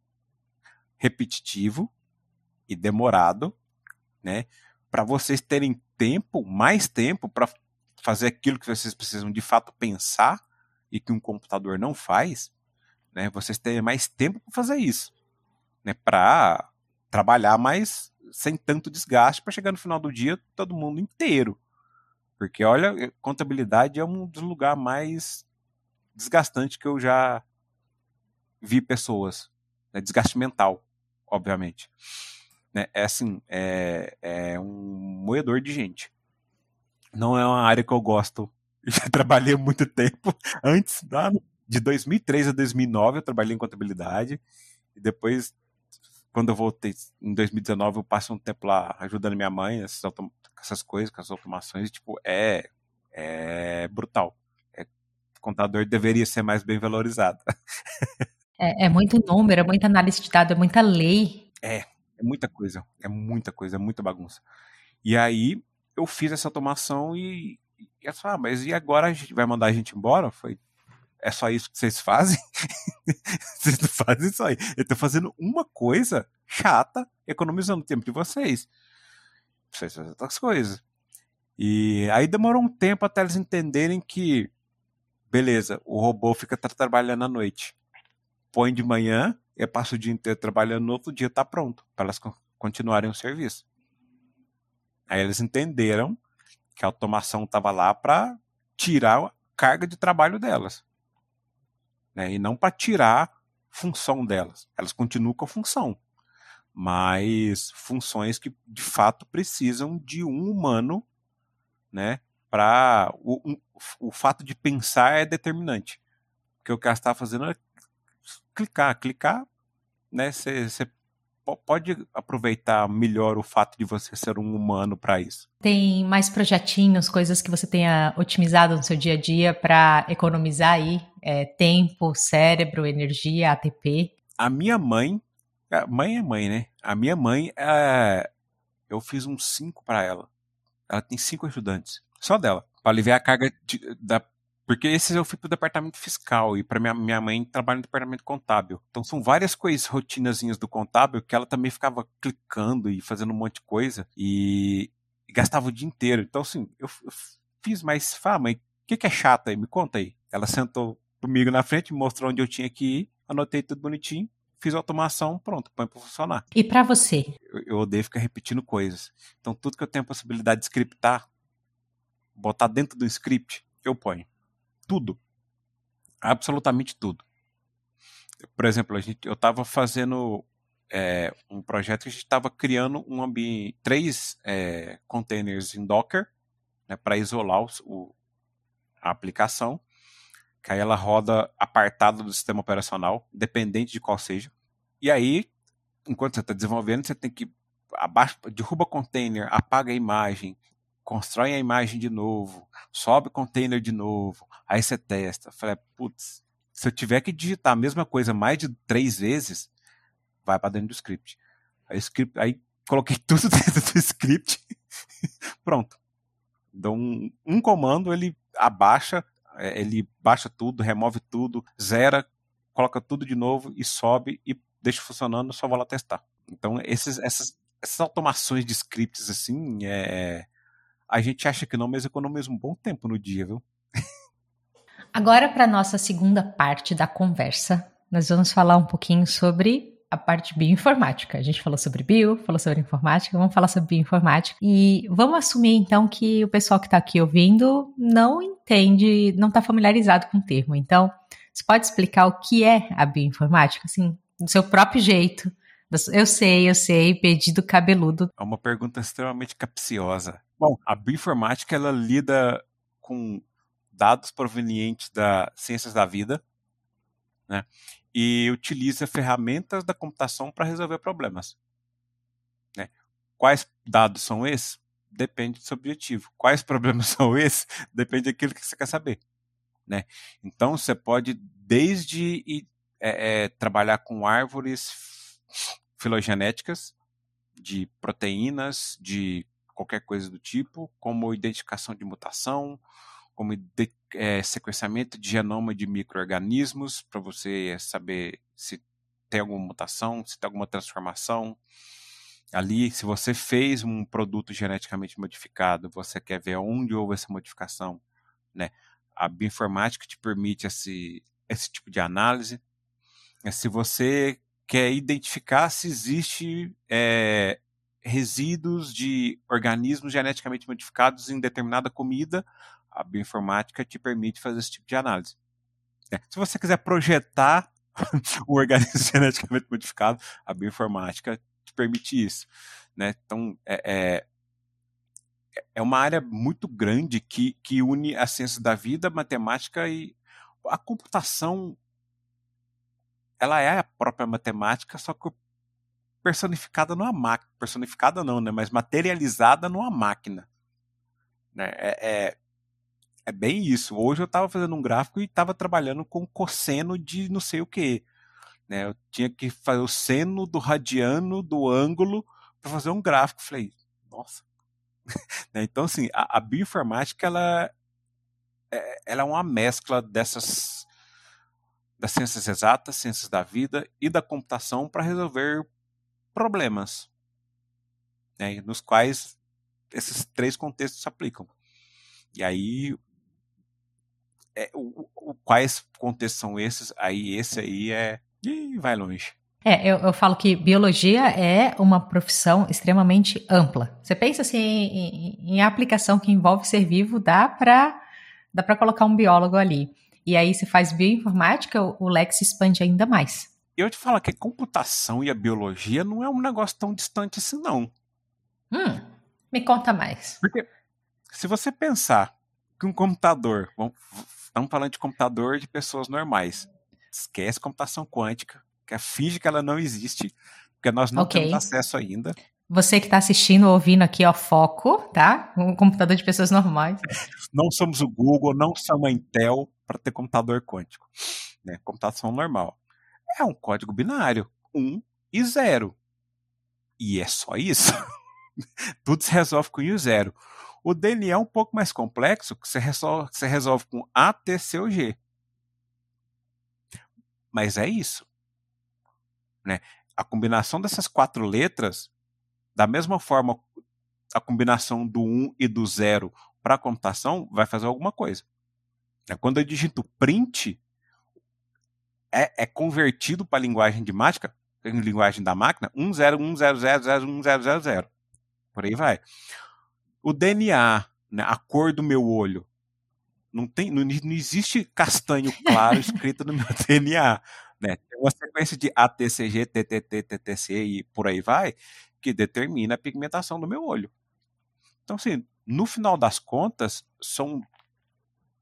repetitivo e demorado, né? Para vocês terem tempo, mais tempo para fazer aquilo que vocês precisam de fato pensar e que um computador não faz, né? Vocês terem mais tempo para fazer isso, né? Para trabalhar mais sem tanto desgaste para chegar no final do dia todo mundo inteiro. Porque olha, contabilidade é um dos lugares mais desgastantes que eu já vi pessoas, né? desgaste mental obviamente. Né? É assim, é, é um moedor de gente. Não é uma área que eu gosto. Já trabalhei muito tempo. Antes, de 2003 a 2009, eu trabalhei em contabilidade. E depois, quando eu voltei em 2019, eu passei um tempo lá ajudando minha mãe, essas, essas coisas, com as automações. E, tipo, é, é brutal. É, contador deveria ser mais bem valorizado. É, é muito número, é muita análise de dados, é muita lei. É, é muita coisa, é muita coisa, é muita bagunça. E aí eu fiz essa automação e, e eu falei, ah, mas e agora a gente vai mandar a gente embora? Foi, é só isso que vocês fazem? vocês não fazem isso aí. Eu tô fazendo uma coisa chata, economizando o tempo de vocês. Vocês fazem outras coisas. E aí demorou um tempo até eles entenderem que, beleza, o robô fica trabalhando à noite põe de manhã e passa o dia inteiro trabalhando, no outro dia está pronto, para elas continuarem o serviço. Aí eles entenderam que a automação estava lá para tirar a carga de trabalho delas. Né? E não para tirar função delas. Elas continuam com a função. Mas funções que de fato precisam de um humano, né? Para o, um, o fato de pensar é determinante. Porque o que ela está fazendo é clicar. Clicar, né? Você pode aproveitar melhor o fato de você ser um humano para isso. Tem mais projetinhos, coisas que você tenha otimizado no seu dia a dia para economizar aí é, tempo, cérebro, energia, ATP? A minha mãe, mãe é mãe, né? A minha mãe, é, eu fiz um cinco para ela. Ela tem cinco estudantes, só dela, para aliviar a carga de, da porque esse eu fui pro departamento fiscal e para minha, minha mãe trabalha no departamento contábil. Então são várias coisas, rotinazinhas do contábil que ela também ficava clicando e fazendo um monte de coisa. E e gastava o dia inteiro. Então, assim, eu, eu fiz mais. Fala, mãe, o que, que é chato aí? Me conta aí. Ela sentou comigo na frente, mostrou onde eu tinha que ir, anotei tudo bonitinho, fiz a automação, pronto, põe para funcionar. E para você? Eu, eu, odeio ficar repetindo coisas. Então, tudo que eu tenho a possibilidade de scriptar, botar dentro do script, eu ponho. Tudo. Absolutamente tudo. Por exemplo, a gente, eu estava fazendo é, um projeto que a gente estava criando um ambiente, três é, containers em Docker né, para isolar o, a aplicação, que aí ela roda apartada do sistema operacional, dependente de qual seja. E aí, enquanto você está desenvolvendo, você tem que abaixa, derruba container, apaga a imagem, constrói a imagem de novo, sobe o container de novo, aí você testa. Falei, putz, se eu tiver que digitar a mesma coisa mais de três vezes, vai para dentro do script. Aí, script, aí coloquei tudo dentro do script, pronto. Dou um, um comando, ele abaixa, é, ele baixa tudo, remove tudo, zera, coloca tudo de novo e sobe e deixa funcionando, só vou lá testar. Então, esses, essas, essas automações de scripts, assim, é, a gente acha que não, mas economiza um bom tempo no dia, viu? Agora, para nossa segunda parte da conversa, nós vamos falar um pouquinho sobre a parte bioinformática. A gente falou sobre bio, falou sobre informática, vamos falar sobre bioinformática. E vamos assumir então que o pessoal que está aqui ouvindo não entende, não está familiarizado com o termo. Então, você pode explicar o que é a bioinformática, assim, do seu próprio jeito? Eu sei, eu sei, pedido cabeludo. É uma pergunta extremamente capciosa. Bom, a bioinformática ela lida com dados provenientes das ciências da vida, né? e utiliza ferramentas da computação para resolver problemas. Né? Quais dados são esses? Depende do seu objetivo. Quais problemas são esses? Depende daquilo que você quer saber. Né? Então você pode desde é, é, trabalhar com árvores filogenéticas de proteínas, de qualquer coisa do tipo, como identificação de mutação, como de, é, sequenciamento de genoma de micro-organismos, para você saber se tem alguma mutação, se tem alguma transformação. Ali, se você fez um produto geneticamente modificado, você quer ver onde houve essa modificação, né? A bioinformática te permite esse, esse tipo de análise. É, se você quer identificar se existe é, resíduos de organismos geneticamente modificados em determinada comida, a bioinformática te permite fazer esse tipo de análise. É. Se você quiser projetar um organismo geneticamente modificado, a bioinformática te permite isso. Né? Então, é, é, é uma área muito grande que, que une a ciência da vida, a matemática e a computação. Ela é a própria matemática, só que personificada numa máquina. Personificada não, né? mas materializada numa máquina. Né? É, é, é bem isso. Hoje eu estava fazendo um gráfico e estava trabalhando com cosseno de não sei o que. Né? Eu tinha que fazer o seno do radiano do ângulo para fazer um gráfico. Falei, nossa. né? Então, assim, a, a, bioinformática ela é, ela é uma mescla dessas das ciências exatas, ciências da vida e da computação para resolver problemas, né? nos quais esses três contextos se aplicam. E aí é, o, o, quais contextos são esses? Aí esse aí é. Ih, vai longe. É, eu, eu, falo que biologia é uma profissão extremamente ampla. Você pensa assim em, em aplicação que envolve ser vivo, dá para dá para colocar um biólogo ali. E aí se faz bioinformática, o, o leque se expande ainda mais. Eu te falo que a computação e a biologia não é um negócio tão distante assim, não. Hum, me conta mais. Porque se você pensar que um computador, vamos, Estamos falando de computador de pessoas normais. Esquece computação quântica, que finge que ela não existe, porque nós não okay. temos acesso ainda. Você que está assistindo ou ouvindo aqui, ó, foco, tá? Um computador de pessoas normais. Não somos o Google, não somos a Intel para ter computador quântico. Né? Computação normal. É um código binário, um e zero. E é só isso. Tudo se resolve com um e zero. O DNA é um pouco mais complexo, que você resolve, você resolve com A, T, C ou G. Mas é isso. Né? A combinação dessas quatro letras, da mesma forma a combinação do 1 e do 0 para a computação, vai fazer alguma coisa. É, quando eu digito print, é, é convertido para a linguagem de mágica, linguagem da máquina, 101000100. Por aí vai. O DNA, né, a cor do meu olho, não, tem, não, não existe castanho claro escrito no meu DNA. Né? Tem uma sequência de ATCG, TTT, TTC e por aí vai, que determina a pigmentação do meu olho. Então, assim, no final das contas, são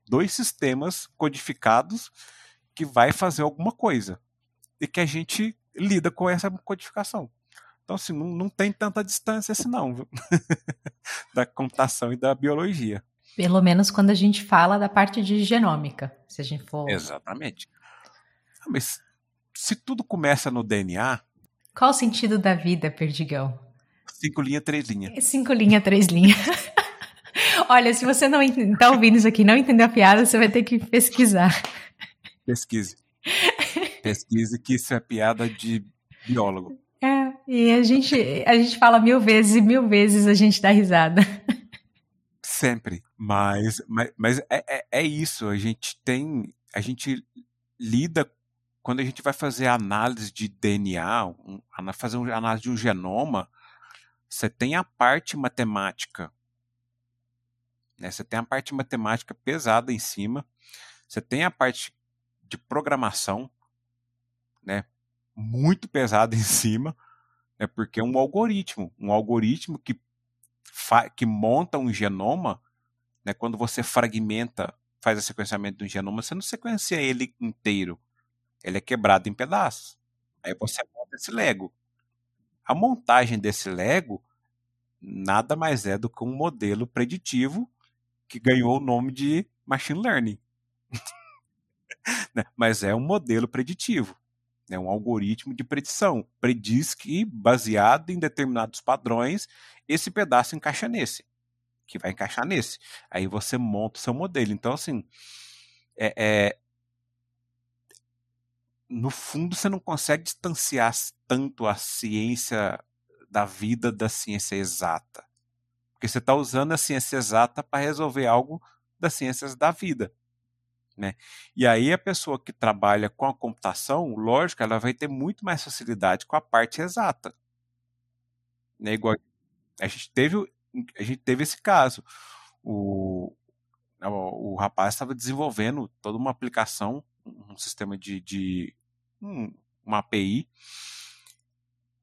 dois sistemas codificados que vai fazer alguma coisa e que a gente lida com essa codificação. Então, assim, não, não tem tanta distância assim, não, viu? da computação e da biologia. Pelo menos quando a gente fala da parte de genômica, se a gente for. Exatamente. Ah, mas se tudo começa no DNA. Qual o sentido da vida, Perdigão? Cinco linhas, três linhas. Cinco linhas, três linhas. Olha, se você não está ouvindo isso aqui não entendeu a piada, você vai ter que pesquisar. Pesquise. Pesquise que isso é piada de biólogo. É, e a gente, a gente fala mil vezes e mil vezes a gente dá risada. Sempre. Mas, mas, mas é, é, é isso. A gente tem. A gente lida quando a gente vai fazer análise de DNA, um, fazer uma análise de um genoma, você tem a parte matemática. Né? Você tem a parte matemática pesada em cima. Você tem a parte de programação, né? Muito pesada em cima, né? porque é um algoritmo, um algoritmo que que monta um genoma, né? Quando você fragmenta, faz o sequenciamento de um genoma, você não sequencia ele inteiro. Ele é quebrado em pedaços. Aí você monta esse Lego. A montagem desse Lego nada mais é do que um modelo preditivo que ganhou o nome de machine learning. Né, mas é um modelo preditivo, é um algoritmo de predição. Prediz que, baseado em determinados padrões, esse pedaço encaixa nesse, que vai encaixar nesse. Aí você monta o seu modelo. Então, assim, é, é no fundo você não consegue distanciar tanto a ciência da vida da ciência exata. Porque você está usando a ciência exata para resolver algo das ciências da vida. Né? E aí a pessoa que trabalha com a computação, lógico, ela vai ter muito mais facilidade com a parte exata. Né? Igual a gente teve, a gente teve esse caso. O, o, rapaz estava desenvolvendo toda uma aplicação, um sistema de, de um, uma API,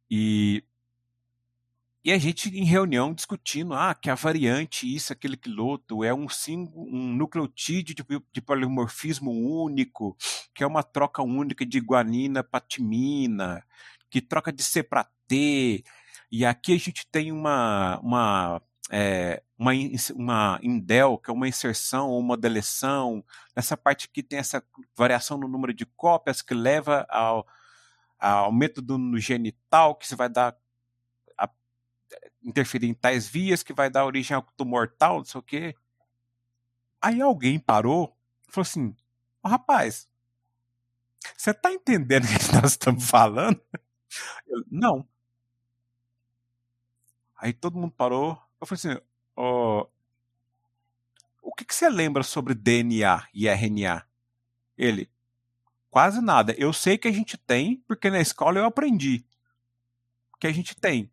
e e a gente em reunião discutindo, ah, que a variante isso, aquele piloto é um símbolo, um nucleotídeo de, de polimorfismo único, que é uma troca única de guanina para timina, que troca de C para T. E aqui a gente tem uma uma é, uma, uma indel, que é uma inserção ou uma deleção. Nessa parte aqui tem essa variação no número de cópias que leva ao, ao método no genital, que você vai dar interferir em tais vias que vai dar origem ao tumor tal, não sei o quê. Aí alguém parou e falou assim: oh, rapaz, você tá entendendo o que nós estamos falando? Eu, não. Aí todo mundo parou. Eu falei assim: oh, o que, que você lembra sobre DNA e RNA? Ele, quase nada. Eu sei que a gente tem, porque na escola eu aprendi que a gente tem.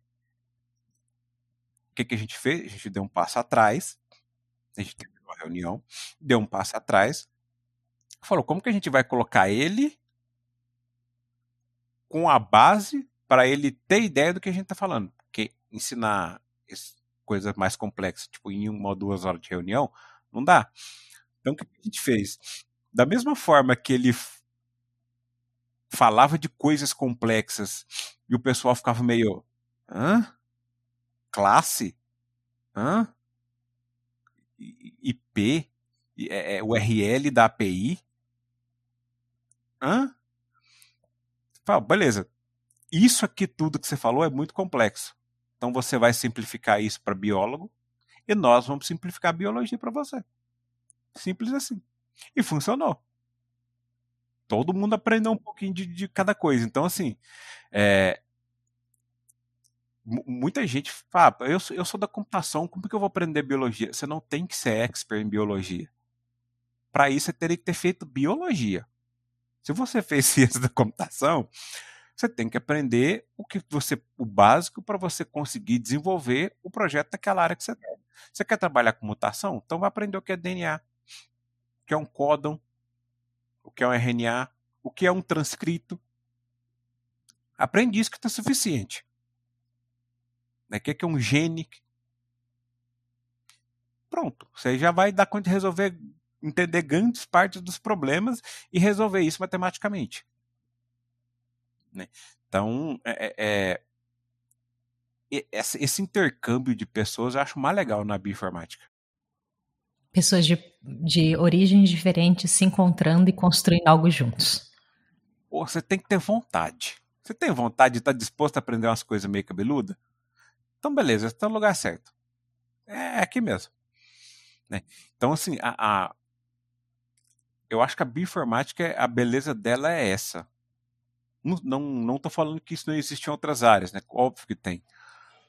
O que, que a gente fez? A gente deu um passo atrás, a gente teve uma reunião, deu um passo atrás, falou como que a gente vai colocar ele com a base para ele ter ideia do que a gente está falando. Porque ensinar coisas mais complexas, tipo em uma ou duas horas de reunião, não dá. Então o que a gente fez? Da mesma forma que ele falava de coisas complexas e o pessoal ficava meio. Hã? Classe, hã? IP, é, é, URL da API, hã? Fala, beleza. Isso aqui tudo que você falou é muito complexo. Então você vai simplificar isso para biólogo e nós vamos simplificar a biologia para você. Simples assim. E funcionou. Todo mundo aprendeu um pouquinho de, de cada coisa. Então, assim, é, muita gente fala, eu, sou, eu sou da computação, como que eu vou aprender biologia? Você não tem que ser expert em biologia. Para isso, você teria que ter feito biologia. Se você fez ciência da computação, você tem que aprender o que você o básico para você conseguir desenvolver o projeto naquela área que você quer. Você quer trabalhar com mutação? Então vai aprender o que é DNA, o que é um códon, o que é um RNA, o que é um transcrito. Aprende isso que está suficiente. Né? O que é um gene? Pronto, você já vai dar conta de resolver, entender grandes partes dos problemas e resolver isso matematicamente. Né? Então, é, é, é esse intercâmbio de pessoas eu acho mais legal na bioinformática. Pessoas de, de origens diferentes se encontrando e construindo algo juntos. Pô, você tem que ter vontade. Você tem vontade de estar disposto a aprender umas coisas meio cabeluda? Então, beleza, está no lugar certo. É aqui mesmo. Né? Então, assim, a, a, eu acho que a bioinformática, a beleza dela é essa. Não, não, não tô falando que isso não existe em outras áreas, né? Óbvio que tem.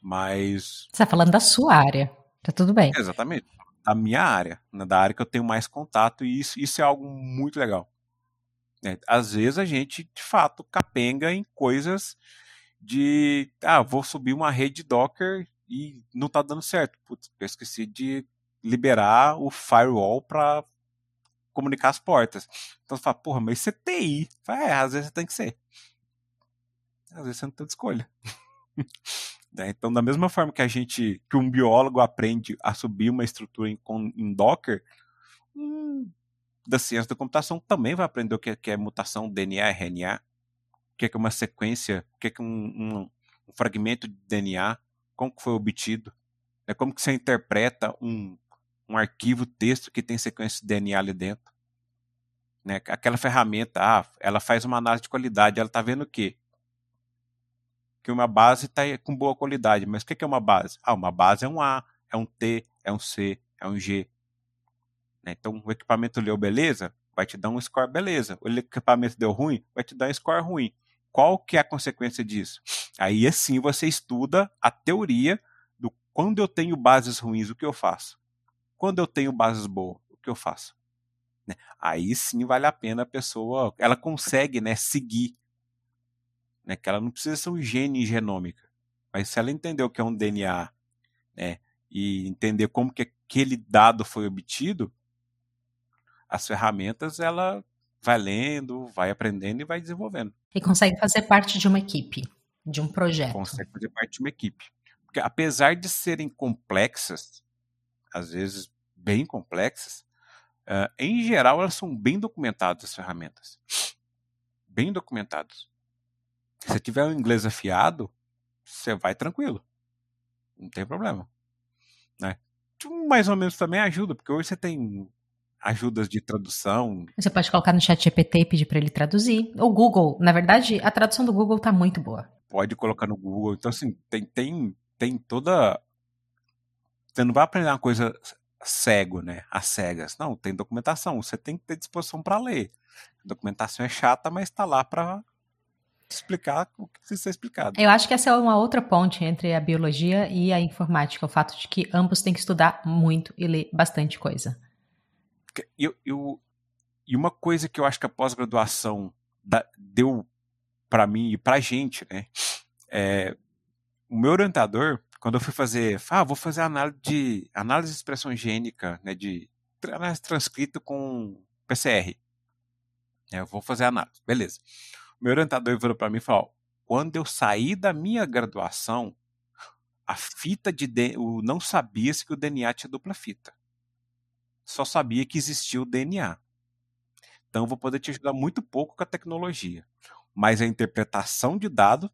Mas. Você tá falando da sua área. Tá tudo bem. Exatamente. Da minha área, né? da área que eu tenho mais contato, e isso, isso é algo muito legal. Né? Às vezes a gente, de fato, capenga em coisas de ah, vou subir uma rede Docker e não tá dando certo. Putz, eu esqueci de liberar o firewall para comunicar as portas. Então você fala, porra, mas isso é TI. É, às vezes tem que ser. Às vezes você não tem escolha. né? Então, da mesma forma que a gente, que um biólogo aprende a subir uma estrutura em, em Docker, hum, da ciência da computação também vai aprender o que é, que é mutação DNA, RNA o que é, que é uma sequência, o que é, que um, um, um fragmento de DNA, como que foi obtido, né? como que você interpreta um, um arquivo texto que tem sequência de DNA ali dentro. Né? Aquela ferramenta, ah, ela faz uma análise de qualidade, ela está vendo o quê? Que uma base está com boa qualidade, mas o que é uma base? Ah, uma base é um A, é um T, é um C, é um G. Né? Então, o equipamento leu beleza, vai te dar um score beleza. O equipamento deu ruim, vai te dar um score ruim. Qual que é a consequência disso? Aí assim você estuda a teoria do quando eu tenho bases ruins, o que eu faço? Quando eu tenho bases boas, o que eu faço? Né? Aí sim vale a pena a pessoa, ela consegue né, seguir. Né, que ela não precisa ser um gênio em genômica. Mas se ela entender o que é um DNA né, e entender como que aquele dado foi obtido, as ferramentas ela vai lendo, vai aprendendo e vai desenvolvendo. E consegue fazer parte de uma equipe, de um projeto. Consegue fazer parte de uma equipe. Porque apesar de serem complexas, às vezes bem complexas, uh, em geral elas são bem documentadas as ferramentas. Bem documentadas. Se você tiver um inglês afiado, você vai tranquilo. Não tem problema. Né? Mais ou menos também ajuda, porque hoje você tem ajudas de tradução. Você pode colocar no chat GPT e pedir para ele traduzir. O Google, na verdade, a tradução do Google tá muito boa. Pode colocar no Google. Então, assim, tem, tem, tem toda. Você não vai aprender uma coisa cego, né? Às cegas. Não, tem documentação. Você tem que ter disposição para ler. A documentação é chata, mas está lá para explicar o que precisa ser explicado. Eu acho que essa é uma outra ponte entre a biologia e a informática, o fato de que ambos têm que estudar muito e ler bastante coisa. Eu, eu, e uma coisa que eu acho que a pós-graduação deu para mim e para gente, né? É, o meu orientador, quando eu fui fazer, ah, vou fazer análise de análise de expressão gênica, né, de análise transcrita com PCR. É, eu vou fazer análise, beleza. O meu orientador virou para mim e falou: quando eu saí da minha graduação, a fita de eu não sabia se o DNA tinha dupla fita só sabia que existia o DNA. Então, eu vou poder te ajudar muito pouco com a tecnologia. Mas a interpretação de dado,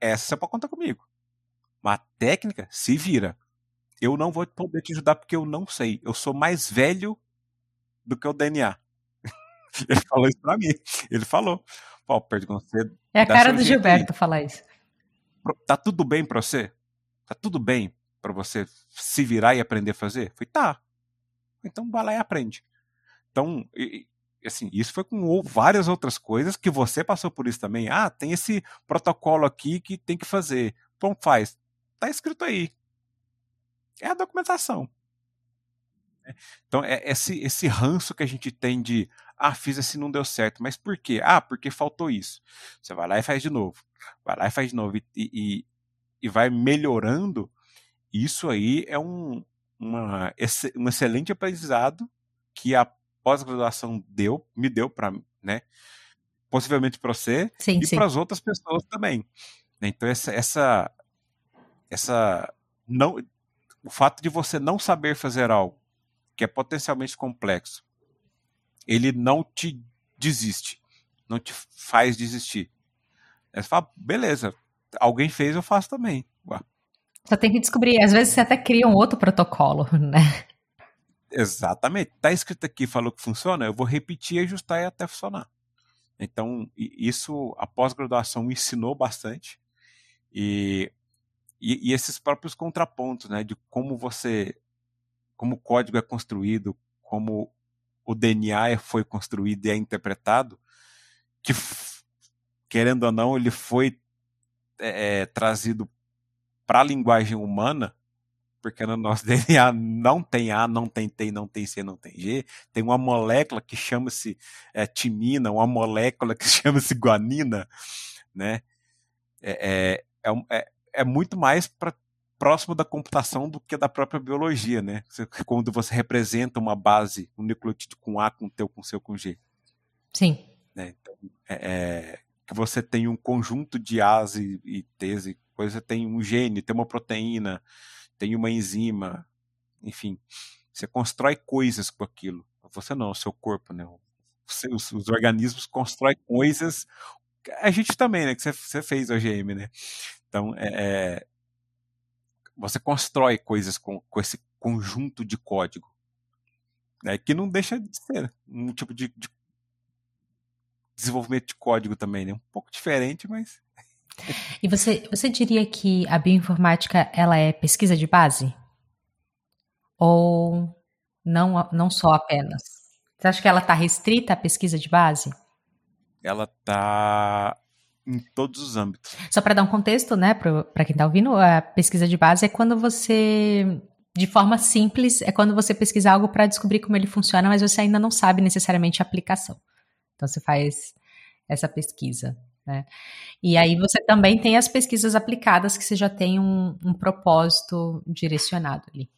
essa é para contar comigo. Mas a técnica, se vira. Eu não vou poder te ajudar porque eu não sei. Eu sou mais velho do que o DNA. Ele falou isso para mim. Ele falou. Pô, você é a cara do Gilberto aí. falar isso. Tá tudo bem para você? Tá tudo bem para você se virar e aprender a fazer? Foi tá. Então vai lá e aprende. Então, e, assim, isso foi com várias outras coisas que você passou por isso também. Ah, tem esse protocolo aqui que tem que fazer. Então faz. tá escrito aí. É a documentação. Então, é esse, esse ranço que a gente tem de, ah, fiz assim não deu certo, mas por quê? Ah, porque faltou isso. Você vai lá e faz de novo. Vai lá e faz de novo. E, e, e vai melhorando. Isso aí é um, uma, um excelente aprendizado que a pós-graduação deu, me deu para, né? Possivelmente para você sim, e para as outras pessoas também. Então essa, essa, essa não, o fato de você não saber fazer algo que é potencialmente complexo, ele não te desiste, não te faz desistir. Você fala, beleza, alguém fez, eu faço também. Ué. Só tem que descobrir, às vezes você até cria um outro protocolo, né? Exatamente. Tá escrito aqui, falou que funciona, eu vou repetir, ajustar e até funcionar. Então, isso a pós-graduação ensinou bastante. E, e, e, esses próprios contrapontos, né, de como você, como o código é construído, como o DNA foi construído e é interpretado, que querendo ou não, ele foi é, trazido para a linguagem humana porque no nosso DNA não tem A, não tem T, não tem C, não tem G. Tem uma molécula que chama-se é, timina, uma molécula que chama-se guanina, né? É, é, é, é, é muito mais pra, próximo da computação do que da própria biologia, né? Quando você representa uma base, um nucleotídeo com A, com T, com C, com G. Sim. Né? Então, é, é, que você tem um conjunto de A's e, e T's, e você tem um gene, tem uma proteína, tem uma enzima, enfim, você constrói coisas com aquilo. Você não, o seu corpo, né? Você, os, os, organismos constroem coisas. A gente também, né? Que você, você fez OGM, né? Então, é, é, você constrói coisas com, com esse conjunto de código, né? Que não deixa de ser um tipo de, de desenvolvimento de código também, né? Um pouco diferente, mas e você, você diria que a bioinformática ela é pesquisa de base? Ou não, não só apenas? Você acha que ela está restrita à pesquisa de base? Ela está em todos os âmbitos. Só para dar um contexto, né, para quem está ouvindo, a pesquisa de base é quando você, de forma simples, é quando você pesquisa algo para descobrir como ele funciona, mas você ainda não sabe necessariamente a aplicação. Então você faz essa pesquisa. Né? E aí você também tem as pesquisas aplicadas que você já tem um, um propósito direcionado ali.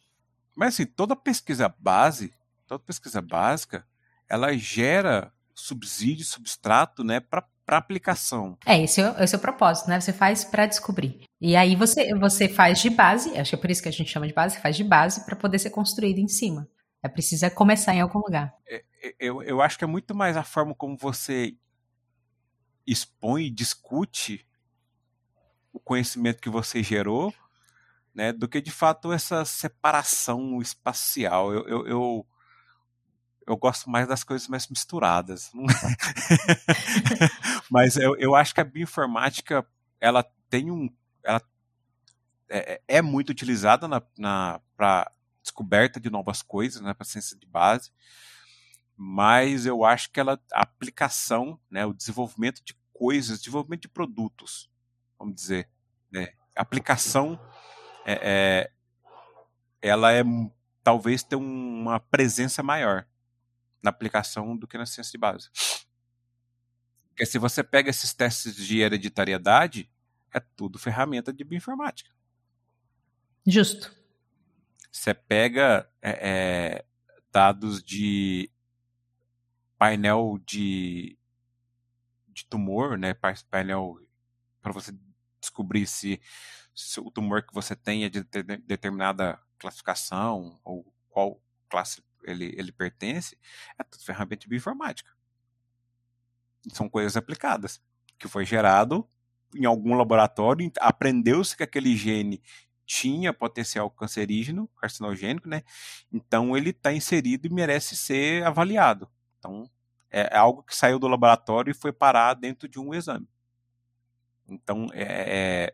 Mas assim, toda pesquisa base, toda pesquisa básica, ela gera subsídio, substrato, né, para aplicação. É, esse é, esse é o propósito, né? Você faz para descobrir. E aí você, você faz de base, acho que é por isso que a gente chama de base, faz de base para poder ser construído em cima. É preciso começar em algum lugar. É, é, eu, eu acho que é muito mais a forma como você expõe, discute o conhecimento que você gerou, né, do que de fato essa separação espacial. Eu, eu, eu, eu gosto mais das coisas mais misturadas. Mas eu, eu acho que a bioinformática ela tem um. Ela é, é, é muito utilizada na, na, para descoberta de novas coisas, né, para ciência de base mas eu acho que ela, a aplicação, né, o desenvolvimento de coisas, desenvolvimento de produtos, vamos dizer, né, aplicação, é, é, ela é talvez ter uma presença maior na aplicação do que na ciência de base. Porque se você pega esses testes de hereditariedade, é tudo ferramenta de bioinformática. Justo. Você pega é, dados de painel de, de tumor, né? Painel para você descobrir se, se, o tumor que você tem é de, de determinada classificação ou qual classe ele, ele pertence, é tudo ferramenta de bioinformática. São coisas aplicadas, que foi gerado em algum laboratório, aprendeu-se que aquele gene tinha potencial cancerígeno, carcinogênico, né? Então ele está inserido e merece ser avaliado. Então, é, é algo que saiu do laboratório e foi parar dentro de um exame. Então, é, é,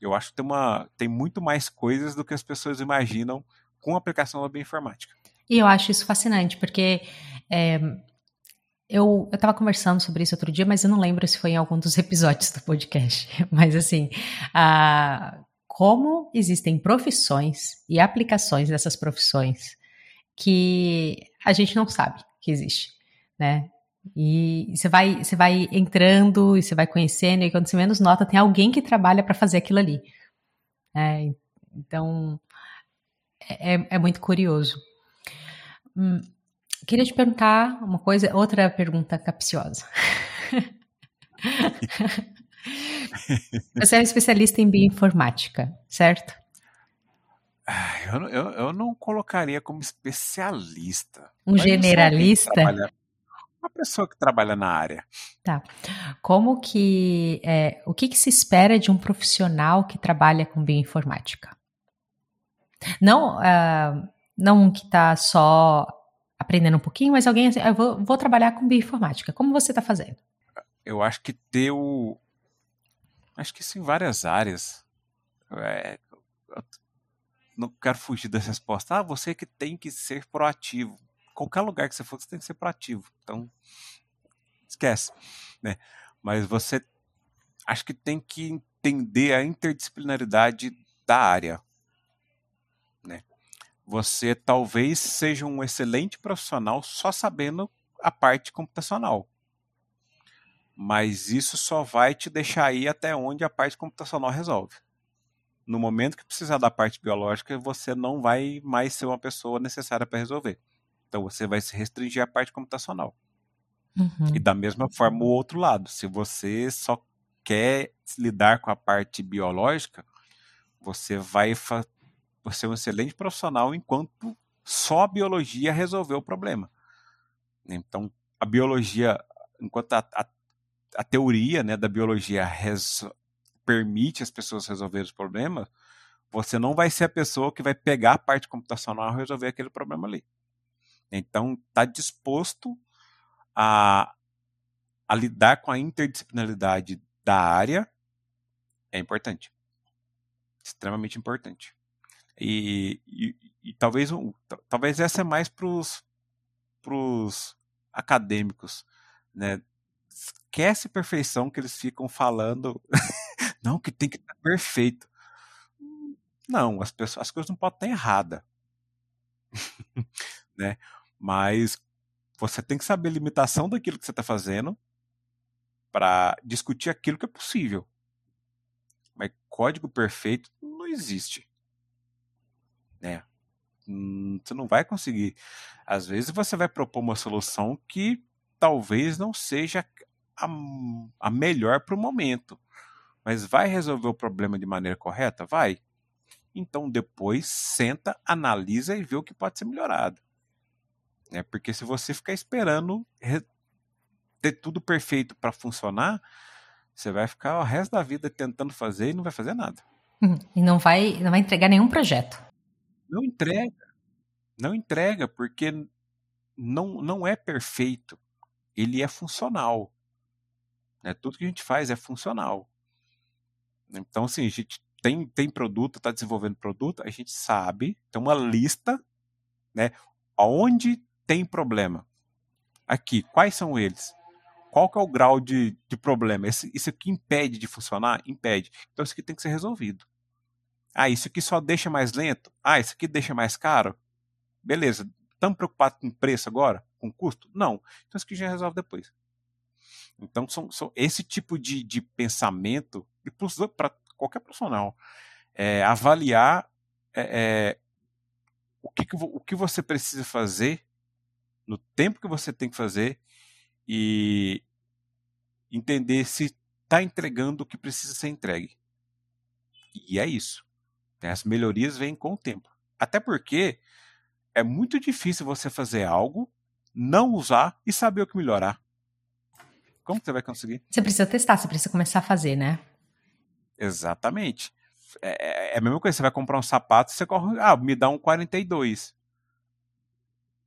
eu acho que tem, uma, tem muito mais coisas do que as pessoas imaginam com a aplicação da bioinformática. E eu acho isso fascinante, porque é, eu estava conversando sobre isso outro dia, mas eu não lembro se foi em algum dos episódios do podcast. Mas assim, a, como existem profissões e aplicações dessas profissões que a gente não sabe que existe, né? E você vai, você vai entrando e você vai conhecendo, e quando você menos nota, tem alguém que trabalha para fazer aquilo ali. É, então, é, é, é muito curioso. Hum, queria te perguntar uma coisa, outra pergunta capciosa. Você é um especialista em bioinformática, certo? Eu, eu, eu não colocaria como especialista. Um generalista? Uma pessoa que trabalha na área. Tá. Como que. É, o que, que se espera de um profissional que trabalha com bioinformática? Não, uh, não que está só aprendendo um pouquinho, mas alguém assim, eu vou, vou trabalhar com bioinformática. Como você está fazendo? Eu acho que ter o. Acho que isso em várias áreas. É, não quero fugir dessa resposta. Ah, você que tem que ser proativo. Qualquer lugar que você for, você tem que ser proativo. Então, esquece. Né? Mas você acho que tem que entender a interdisciplinaridade da área. Né? Você talvez seja um excelente profissional só sabendo a parte computacional. Mas isso só vai te deixar ir até onde a parte computacional resolve no momento que precisar da parte biológica, você não vai mais ser uma pessoa necessária para resolver. Então você vai se restringir à parte computacional. Uhum. E da mesma forma o outro lado, se você só quer lidar com a parte biológica, você vai você é um excelente profissional enquanto só a biologia resolveu o problema. Então a biologia, enquanto a, a, a teoria né, da biologia permite as pessoas resolver os problemas, você não vai ser a pessoa que vai pegar a parte computacional e resolver aquele problema ali. Então, está disposto a, a lidar com a interdisciplinaridade da área é importante. Extremamente importante. E, e, e talvez, um, talvez essa é mais para os acadêmicos, né? Esquece perfeição que eles ficam falando Não, que tem que estar perfeito. Não, as, pessoas, as coisas não podem estar erradas. né? Mas você tem que saber a limitação daquilo que você está fazendo para discutir aquilo que é possível. Mas código perfeito não existe. Né? Hum, você não vai conseguir. Às vezes você vai propor uma solução que talvez não seja a, a melhor para o momento. Mas vai resolver o problema de maneira correta? Vai. Então depois senta, analisa e vê o que pode ser melhorado. É porque se você ficar esperando ter tudo perfeito para funcionar, você vai ficar o resto da vida tentando fazer e não vai fazer nada. Uhum. E não vai, não vai entregar nenhum projeto. Não entrega. Não entrega porque não, não é perfeito. Ele é funcional. É, tudo que a gente faz é funcional. Então, assim, a gente tem, tem produto, está desenvolvendo produto, a gente sabe, tem uma lista, né? Aonde tem problema. Aqui, quais são eles? Qual que é o grau de, de problema? Esse, isso aqui impede de funcionar? Impede. Então isso aqui tem que ser resolvido. Ah, isso aqui só deixa mais lento? Ah, isso aqui deixa mais caro? Beleza. Estamos preocupados com preço agora? Com custo? Não. Então isso aqui já resolve depois. Então, são, são esse tipo de, de pensamento, e para qualquer profissional, é, avaliar é, o, que, que, o que você precisa fazer, no tempo que você tem que fazer, e entender se está entregando o que precisa ser entregue. E é isso. As melhorias vêm com o tempo. Até porque é muito difícil você fazer algo, não usar e saber o que melhorar. Como que você vai conseguir? Você precisa testar, você precisa começar a fazer, né? Exatamente. É, é, é a mesma coisa, você vai comprar um sapato, você corre, ah, me dá um 42.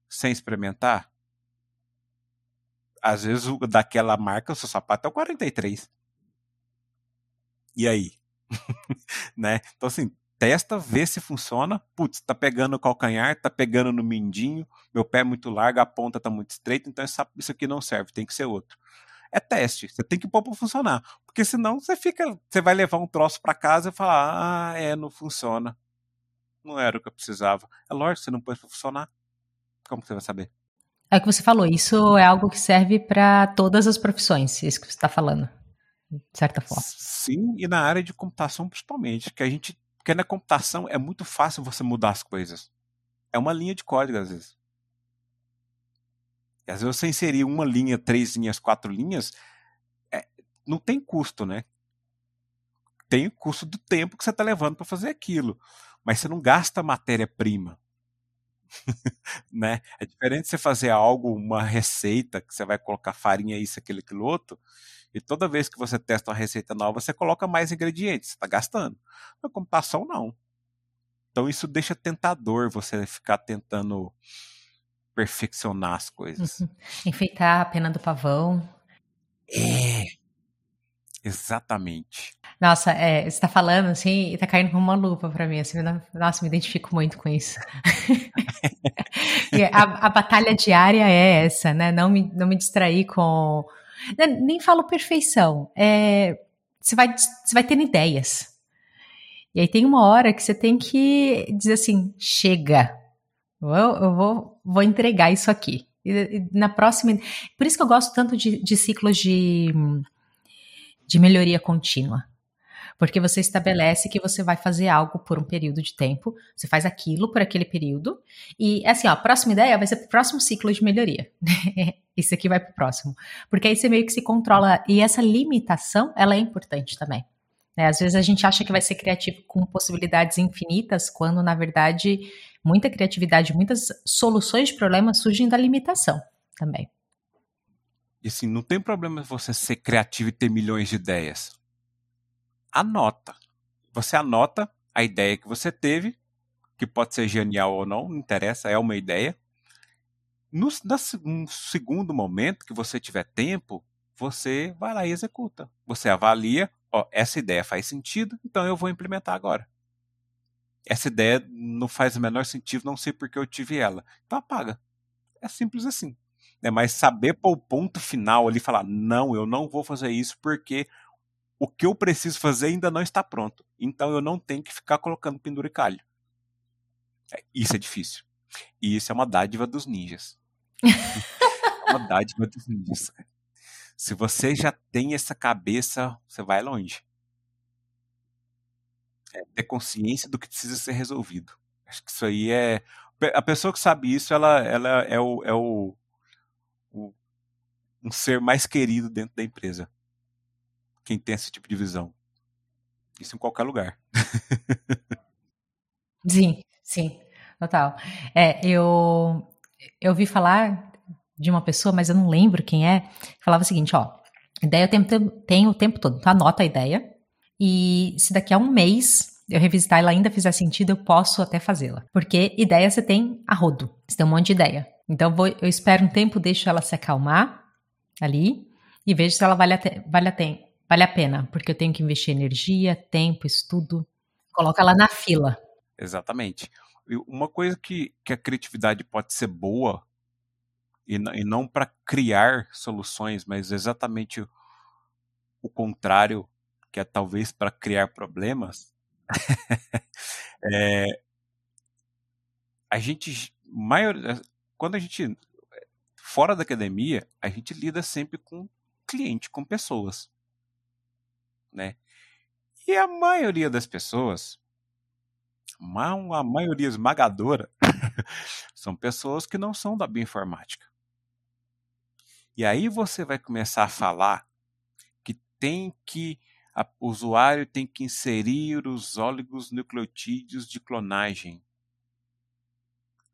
Sem experimentar? Às vezes o, daquela marca, o seu sapato é o 43. E aí? né? Então assim, testa, vê se funciona. Putz, tá pegando o calcanhar, tá pegando no mindinho, meu pé é muito largo, a ponta tá muito estreita, então isso aqui não serve, tem que ser outro. É teste. Você tem que pôr para funcionar. Porque senão você fica. Você vai levar um troço para casa e falar: ah, é, não funciona. Não era o que eu precisava. É lógico, você não pôs para funcionar. Como você vai saber? É o que você falou, isso é algo que serve para todas as profissões, isso que você está falando, de certa forma. Sim, e na área de computação principalmente, que a gente, porque na computação é muito fácil você mudar as coisas. É uma linha de código às vezes. Às vezes você inserir uma linha, três linhas, quatro linhas, é, não tem custo, né? Tem o custo do tempo que você está levando para fazer aquilo. Mas você não gasta matéria-prima. né? É diferente você fazer algo, uma receita, que você vai colocar farinha, isso, aquilo, aquilo outro, e toda vez que você testa uma receita nova, você coloca mais ingredientes, você está gastando. Na computação, não. Então isso deixa tentador você ficar tentando perfeccionar as coisas. Uhum. Enfeitar a pena do pavão. É. Exatamente. Nossa, é, você está falando assim e tá caindo como uma lupa para mim. Assim, nossa, me identifico muito com isso. a, a, batalha diária é essa, né? Não me, não me distrair com. Né, nem falo perfeição. É, você, vai, você vai tendo ideias. E aí tem uma hora que você tem que dizer assim: chega, eu, eu vou, vou entregar isso aqui. E, e na próxima. Por isso que eu gosto tanto de, de ciclos de, de melhoria contínua. Porque você estabelece que você vai fazer algo por um período de tempo, você faz aquilo por aquele período, e assim, ó, a próxima ideia vai ser pro próximo ciclo de melhoria. Isso aqui vai pro próximo. Porque aí você meio que se controla, e essa limitação, ela é importante também. É, às vezes a gente acha que vai ser criativo com possibilidades infinitas, quando na verdade muita criatividade, muitas soluções de problemas surgem da limitação também. E assim, não tem problema você ser criativo e ter milhões de ideias. Anota. Você anota a ideia que você teve, que pode ser genial ou não, não interessa, é uma ideia. No, no segundo momento que você tiver tempo, você vai lá e executa. Você avalia, ó, essa ideia faz sentido, então eu vou implementar agora. Essa ideia não faz o menor sentido, não sei porque eu tive ela. Então apaga. É simples assim. É Mas saber para o ponto final ali falar, não, eu não vou fazer isso porque o que eu preciso fazer ainda não está pronto. Então eu não tenho que ficar colocando penduricalho. É, isso é difícil. E isso é uma dádiva dos ninjas. é uma dádiva dos ninjas. Se você já tem essa cabeça, você vai longe. É ter consciência do que precisa ser resolvido. Acho que isso aí é. A pessoa que sabe isso, ela, ela é, o, é o, o um ser mais querido dentro da empresa. Quem tem esse tipo de visão. Isso em qualquer lugar. sim, sim, total. É, eu, eu ouvi falar de uma pessoa, mas eu não lembro quem é, falava o seguinte, ó, ideia eu tenho, tenho o tempo todo, então anota a ideia, e se daqui a um mês eu revisitar ela ainda fizer sentido, eu posso até fazê-la. Porque ideia você tem a rodo, você tem um monte de ideia. Então vou, eu espero um tempo, deixo ela se acalmar ali e vejo se ela vale a, te, vale, a te, vale a pena, porque eu tenho que investir energia, tempo, estudo. Coloca ela na fila. Exatamente. Uma coisa que, que a criatividade pode ser boa e, e não para criar soluções, mas exatamente o contrário, que é talvez para criar problemas. é, a gente, maior, quando a gente fora da academia, a gente lida sempre com cliente, com pessoas, né? E a maioria das pessoas, a maioria esmagadora, são pessoas que não são da bioinformática. E aí você vai começar a falar que tem que o usuário tem que inserir os nucleotídeos de clonagem.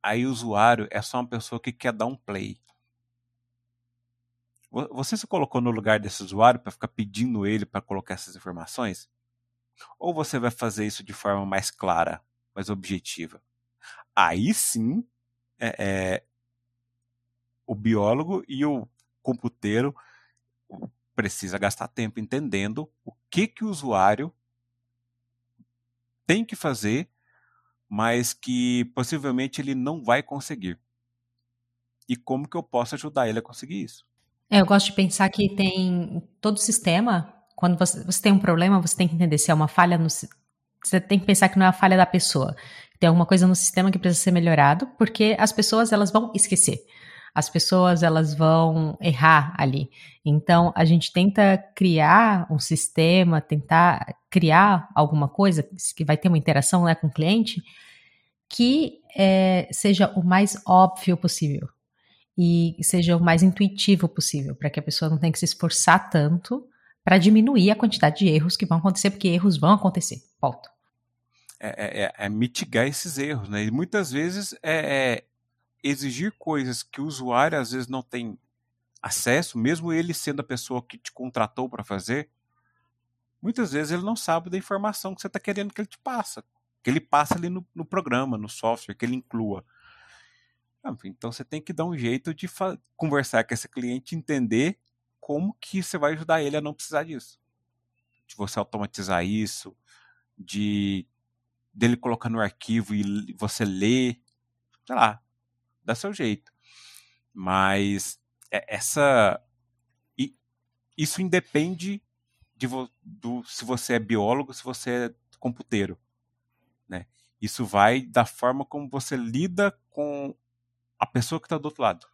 Aí o usuário é só uma pessoa que quer dar um play. Você se colocou no lugar desse usuário para ficar pedindo ele para colocar essas informações? Ou você vai fazer isso de forma mais clara, mais objetiva? Aí sim, é, é, o biólogo e o computeiro precisa gastar tempo entendendo o que, que o usuário tem que fazer, mas que possivelmente ele não vai conseguir. E como que eu posso ajudar ele a conseguir isso? É, eu gosto de pensar que tem todo sistema, quando você, você, tem um problema, você tem que entender se é uma falha no. Você tem que pensar que não é a falha da pessoa. Tem alguma coisa no sistema que precisa ser melhorado, porque as pessoas elas vão esquecer. As pessoas elas vão errar ali. Então a gente tenta criar um sistema, tentar criar alguma coisa que vai ter uma interação né, com o cliente que é, seja o mais óbvio possível e seja o mais intuitivo possível, para que a pessoa não tenha que se esforçar tanto para diminuir a quantidade de erros que vão acontecer, porque erros vão acontecer. Ponto. É, é, é, é mitigar esses erros, né? E muitas vezes é, é, exigir coisas que o usuário às vezes não tem acesso, mesmo ele sendo a pessoa que te contratou para fazer, muitas vezes ele não sabe da informação que você está querendo que ele te passa, que ele passa ali no, no programa, no software, que ele inclua. Ah, então você tem que dar um jeito de conversar com esse cliente, entender como que você vai ajudar ele a não precisar disso. De você automatizar isso, de dele colocar no arquivo e você ler, sei lá, dá seu jeito. Mas é, essa isso independe de do, se você é biólogo, se você é computeiro, né? Isso vai da forma como você lida com a pessoa que está do outro lado.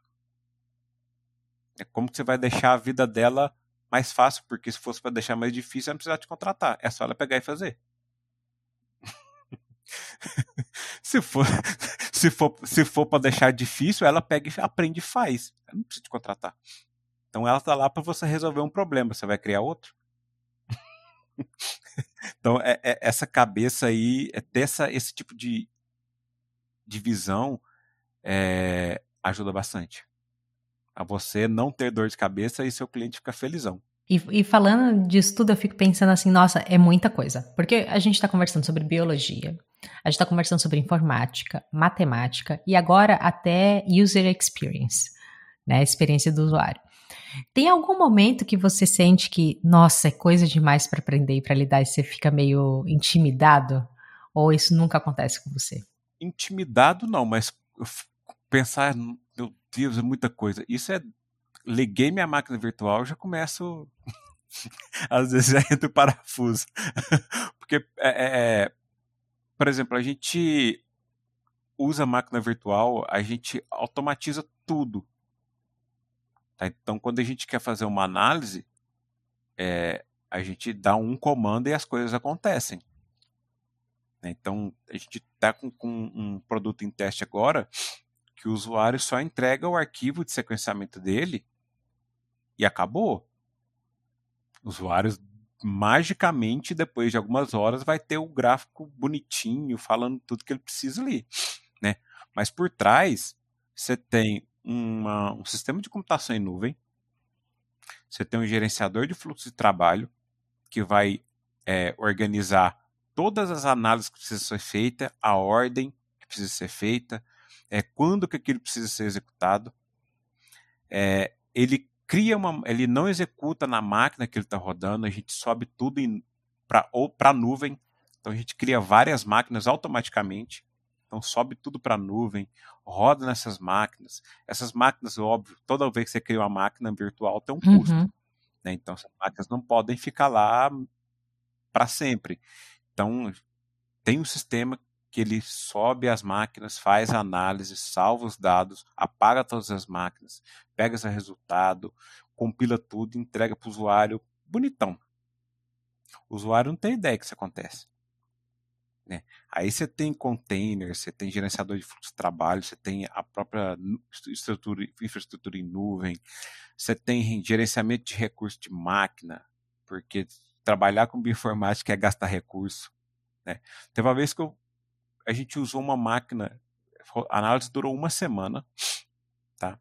É como que você vai deixar a vida dela mais fácil, porque se fosse para deixar mais difícil, ela não precisar te contratar. É só ela pegar e fazer. se for se for se for para deixar difícil, ela pega e aprende e faz. Não precisa te contratar. Então ela tá lá para você resolver um problema. Você vai criar outro? então é, é, essa cabeça aí, é ter essa, esse tipo de, de visão é, ajuda bastante. A você não ter dor de cabeça e seu cliente ficar felizão. E, e, falando disso tudo, eu fico pensando assim, nossa, é muita coisa. Porque a gente está conversando sobre biologia, a gente está conversando sobre informática, matemática e agora até user experience, né? Experiência do usuário. Tem algum momento que você sente que, nossa, é coisa demais para aprender e para lidar e você fica meio intimidado? Ou isso nunca acontece com você? Intimidado não, mas pensar, meu Deus, é muita coisa. Isso é. Liguei minha máquina virtual, já começo. Às vezes já entra o parafuso. Porque, é, é, é, por exemplo, a gente usa máquina virtual, a gente automatiza tudo. Tá? Então, quando a gente quer fazer uma análise, é, a gente dá um comando e as coisas acontecem. Né? Então, a gente está com, com, um produto em teste agora que o usuário só entrega o arquivo de sequenciamento dele e acabou. O usuário magicamente, depois de algumas horas, vai ter o gráfico bonitinho, falando tudo que ele precisa ali. Né? Mas por trás, você tem uma, um sistema de computação em nuvem, você tem um gerenciador de fluxo de trabalho, que vai é, organizar todas as análises que precisam ser feitas, a ordem que precisa ser feita, é, quando que aquilo precisa ser executado. É, ele cria uma, ele não executa na máquina que ele está rodando, a gente sobe tudo para a nuvem. Então a gente cria várias máquinas automaticamente. Então sobe tudo para a nuvem, roda nessas máquinas. Essas máquinas, óbvio, toda vez que você cria uma máquina virtual tem um custo. Uhum. Né? Então essas máquinas não podem ficar lá para sempre. Então tem um sistema que ele sobe as máquinas, faz a análise, salva os dados, apaga todas as máquinas, pega esse resultado, compila tudo, entrega para o usuário bonitão. O usuário não tem ideia que isso acontece. Né? Aí você tem container, você tem gerenciador de fluxo de trabalho, você tem a própria estrutura, infraestrutura em nuvem, você tem gerenciamento de recursos de máquina, porque trabalhar com bioinformática é gastar recurso. Né? Teve uma vez que eu a gente usou uma máquina, a análise durou uma semana, tá?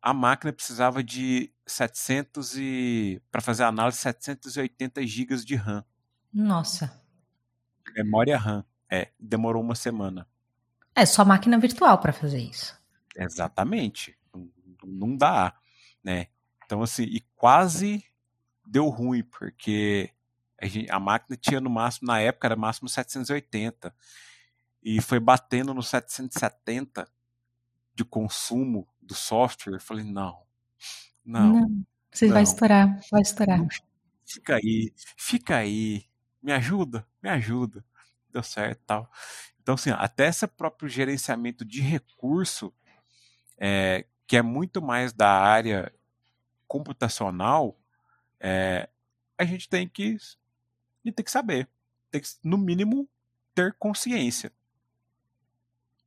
A máquina precisava de 700 e para fazer a análise 780 GB de RAM. Nossa. Memória RAM. É, demorou uma semana. É só máquina virtual para fazer isso. Exatamente. Não dá, né? Então assim, e quase deu ruim porque a, gente, a máquina tinha no máximo na época era máximo 780 e foi batendo no 770 de consumo do software. Eu falei, não, Não. Não. Você Não. vai estourar, vai estourar. Fica aí, fica aí, me ajuda, me ajuda. Deu certo tal. Então, assim, até esse próprio gerenciamento de recurso, é, que é muito mais da área computacional, é, a gente tem que, a gente tem que saber. Tem que, no mínimo, ter consciência.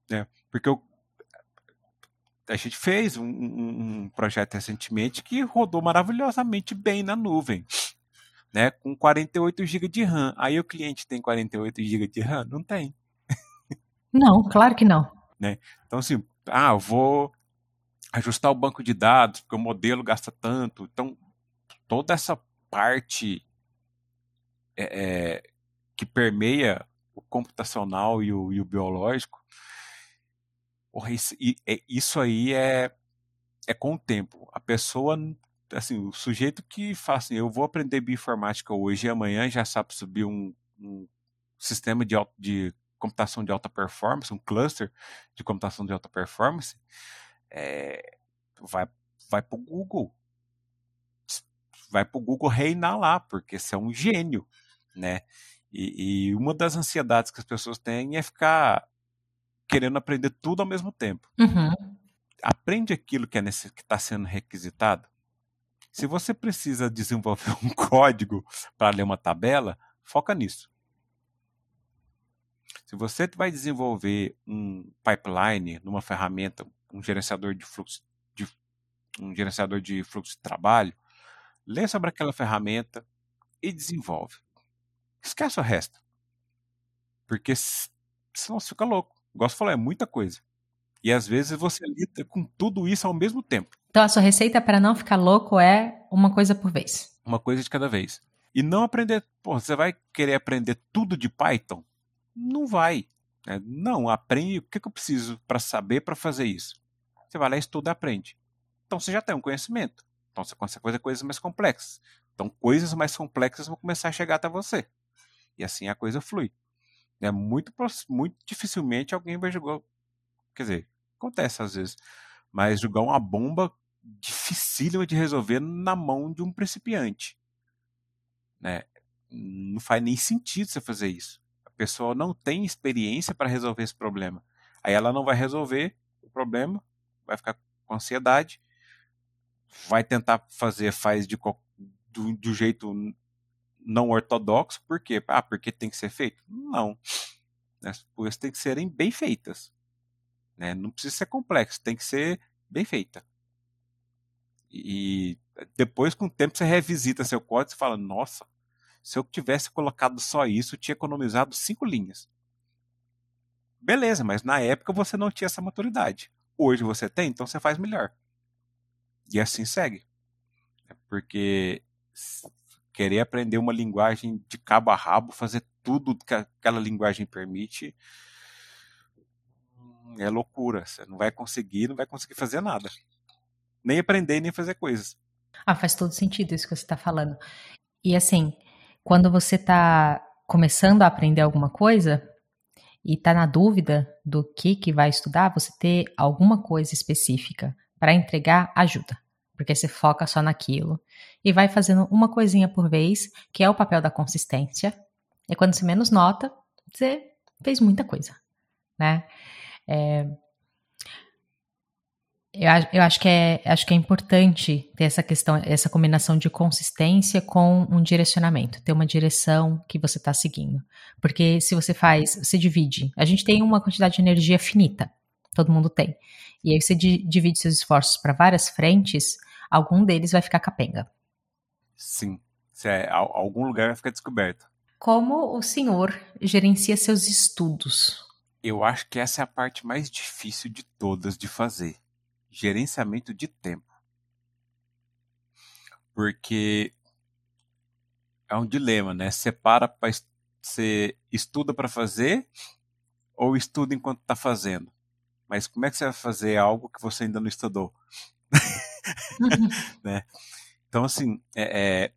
Né? Porque eu, a gente fez um, um, projeto recentemente que rodou maravilhosamente bem na nuvem né, com 48 GB de RAM. Aí o cliente tem 48 GB de RAM? Não tem. Não, claro que não. Né? Então, assim, ah, eu vou ajustar o banco de dados, porque o modelo gasta tanto. Então, toda essa parte é, é, que permeia o computacional e o, e o biológico, é, isso aí é, é com o tempo. A pessoa assim, o sujeito que fala assim, eu vou aprender bioinformática hoje e amanhã já sabe subir um, um sistema de, de computação de alta performance, um cluster de computação de alta performance, é, vai, vai o Google. Vai para o Google reinar lá, porque você é um gênio, né? E, e, uma das ansiedades que as pessoas têm é ficar querendo aprender tudo ao mesmo tempo. Uhum. Aprende aquilo que é está sendo requisitado, se você precisa desenvolver um código para ler uma tabela, foca nisso. Se você vai desenvolver um pipeline numa ferramenta, um gerenciador de fluxo de, um gerenciador de fluxo de trabalho, lê sobre aquela ferramenta e desenvolve. Esquece o resto. Porque senão você fica louco. Igual você falou, é muita coisa. E às vezes você lida com tudo isso ao mesmo tempo. Então a sua receita para não ficar louco é uma coisa por vez. Uma coisa de cada vez. E não aprender. Pô, você vai querer aprender tudo de Python? Não vai. Né? Não, aprende o que, que eu preciso para saber para fazer isso. Você vai lá, estuda e aprende. Então você já tem um conhecimento. Então você consegue fazer coisas mais complexas. Então coisas mais complexas vão começar a chegar até você. E assim a coisa flui. É muito, muito dificilmente alguém vai jogar Quer dizer, acontece às vezes. Mas jogar uma bomba dificílima de resolver na mão de um principiante. Né? Não faz nem sentido você fazer isso. A pessoa não tem experiência para resolver esse problema. Aí ela não vai resolver o problema, vai ficar com ansiedade, vai tentar fazer, faz de, do, do jeito não ortodoxo, por quê? Ah, porque tem que ser feito? Não. As coisas têm que serem bem feitas. Né? Não precisa ser complexo, tem que ser bem feita. E depois, com o tempo, você revisita seu código e fala: Nossa, se eu tivesse colocado só isso, eu tinha economizado cinco linhas. Beleza, mas na época você não tinha essa maturidade. Hoje você tem, então você faz melhor. E assim segue. Porque querer aprender uma linguagem de cabo a rabo, fazer tudo que aquela linguagem permite, é loucura. Você não vai conseguir, não vai conseguir fazer nada. Nem aprender, nem fazer coisas. Ah, faz todo sentido isso que você está falando. E assim, quando você está começando a aprender alguma coisa e está na dúvida do que, que vai estudar, você ter alguma coisa específica para entregar ajuda. Porque você foca só naquilo e vai fazendo uma coisinha por vez, que é o papel da consistência. E quando você menos nota, você fez muita coisa, né? É, eu, eu, acho, que é, acho que é importante ter essa questão, essa combinação de consistência com um direcionamento, ter uma direção que você está seguindo. Porque se você faz, você divide. A gente tem uma quantidade de energia finita, todo mundo tem. E aí você divide seus esforços para várias frentes, algum deles vai ficar capenga. Sim. É, algum lugar vai ficar descoberto. Como o senhor gerencia seus estudos? Eu acho que essa é a parte mais difícil de todas de fazer. Gerenciamento de tempo. Porque é um dilema, né? Separa para você estuda para fazer ou estuda enquanto está fazendo. Mas como é que você vai fazer algo que você ainda não estudou? Né? Então, assim, é, é,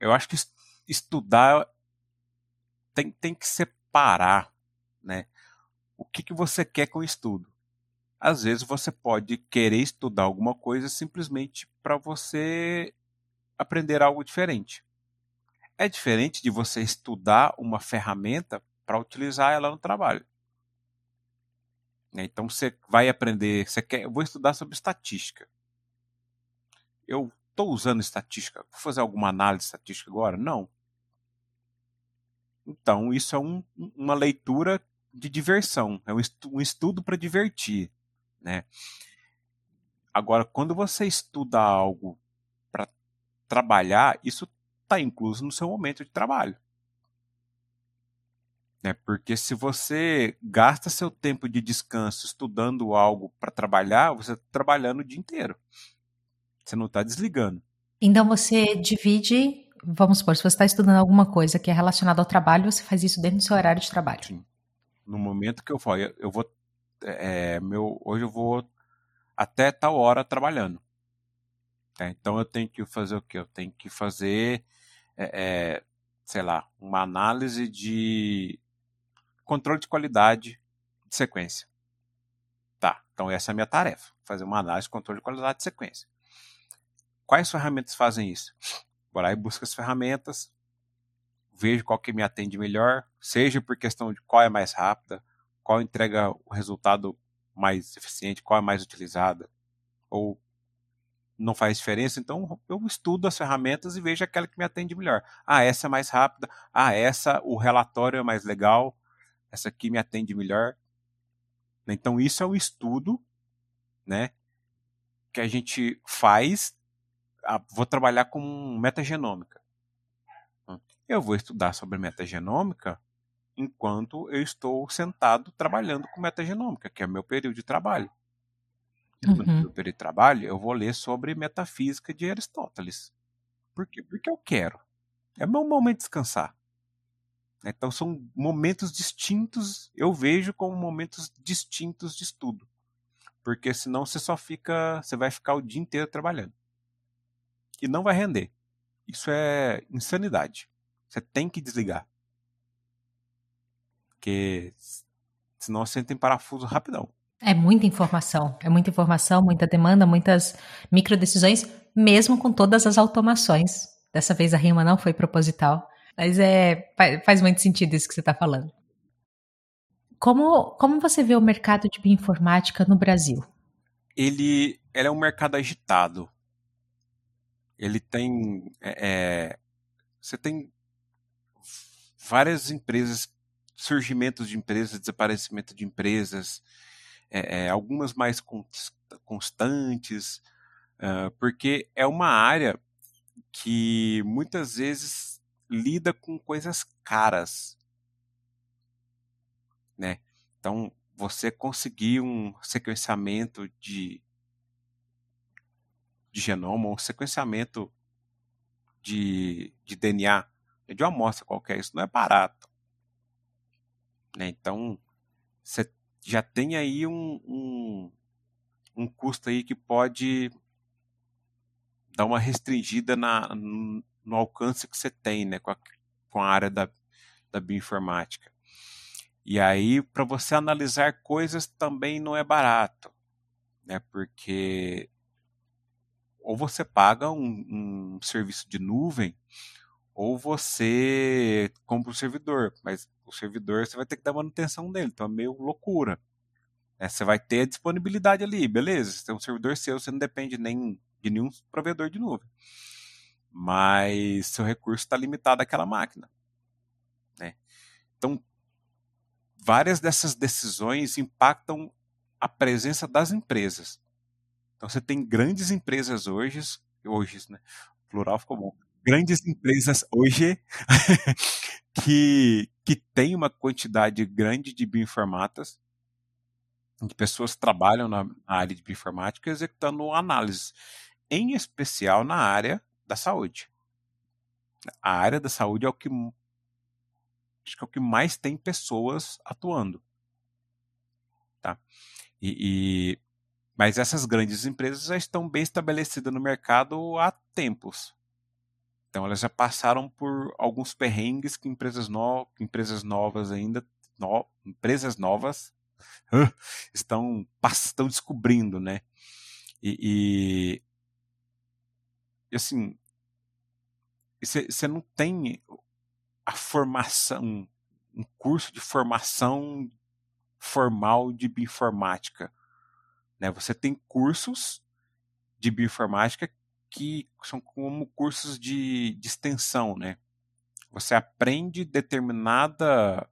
eu acho que estudar tem, tem que separar, né? o que, que você quer com o estudo. às vezes você pode querer estudar alguma coisa simplesmente para você aprender algo diferente. É diferente de você estudar uma ferramenta para utilizar ela no trabalho. Né, então você vai aprender, você quer, eu vou estudar sobre estatística. Eu estou usando estatística, vou fazer alguma análise estatística agora? Não. Então isso é um, uma leitura de diversão, é um, estudo, um estudo para divertir né? Agora, quando você estuda algo para trabalhar, isso está incluso no seu momento de trabalho. Né? Porque se você gasta seu tempo de descanso estudando algo para trabalhar, você está trabalhando o dia inteiro. Você não está desligando. Então você divide, vamos supor, se você está estudando alguma coisa que é relacionada ao trabalho, você faz isso dentro do seu horário de trabalho. Sim. No momento que eu falo, eu vou é, meu, hoje eu vou até tal hora trabalhando. Tá? Então eu tenho que fazer o quê? Eu tenho que fazer, é, é, sei lá, uma análise de controle de qualidade de sequência. Tá, então essa é a minha tarefa, fazer uma análise de controle de qualidade de sequência. Quais ferramentas fazem isso? Vou lá e busco as ferramentas, vejo qual que me atende melhor, seja por questão de qual é mais rápida, qual entrega o resultado mais eficiente, qual é mais utilizada, ou não faz diferença, então eu estudo as ferramentas e vejo aquela que me atende melhor. Ah, essa é mais rápida, ah, essa o relatório é mais legal, essa aqui me atende melhor. Então isso é um estudo, né, que a gente faz. Vou trabalhar com metagenômica. Eu vou estudar sobre metagenômica enquanto eu estou sentado trabalhando com metagenômica, que é meu período de trabalho. Uhum. meu período de trabalho, eu vou ler sobre metafísica de Aristóteles. Por quê? Porque eu quero. É meu momento de descansar. Então são momentos distintos, eu vejo como momentos distintos de estudo. Porque senão você só fica, você vai ficar o dia inteiro trabalhando. E não vai render. Isso é insanidade. Você tem que desligar. Porque senão você entra em parafuso rapidão. É muita informação, é muita informação, muita demanda, muitas micro decisões, mesmo com todas as automações. Dessa vez a rima não foi proposital, mas é faz muito sentido isso que você está falando. Como, como você vê o mercado de bioinformática no Brasil? Ele, ele é um mercado agitado. Ele tem. É, é você tem várias empresas surgimentos de empresas, desaparecimento de empresas, é, é, algumas mais constantes, porque é uma área que muitas vezes lida com coisas caras, né? Então, você conseguir um sequenciamento de, de genoma, um sequenciamento de, de DNA de uma amostra qualquer, isso não é barato. Né? Então, você já tem aí um, um, um, custo aí que pode dar uma restringida na, no alcance que você tem né? com, a, com a área da, da bioinformática. E aí, para você analisar coisas também não é barato, né? porque ou você paga um, um serviço de nuvem ou você compra o servidor, mas o servidor você vai ter que dar manutenção dele, então é meio loucura. É, você vai ter a disponibilidade ali, beleza? Você tem um servidor seu, você não depende nem de nenhum provedor de nuvem. Mas seu recurso está limitado àquela máquina. Né? Então, várias dessas decisões impactam a presença das empresas. Então, você tem grandes empresas hoje, hoje, né? plural ficou bom, grandes empresas hoje que, que têm uma quantidade grande de bioinformatas, de pessoas que trabalham na, na área de bioinformática executando análises, em especial na área da saúde. A área da saúde é o que acho que é o que mais tem pessoas atuando. Tá? E, e, mas essas grandes empresas já estão bem estabelecidas no mercado há tempos. Então elas já passaram por alguns perrengues que empresas, no, empresas novas ainda, no, empresas novas estão, estão descobrindo, né? E, e assim, você não tem a formação, um curso de formação formal de bioinformática. Né? Você tem cursos de bioinformática que são como cursos de, de extensão, né? Você aprende determinada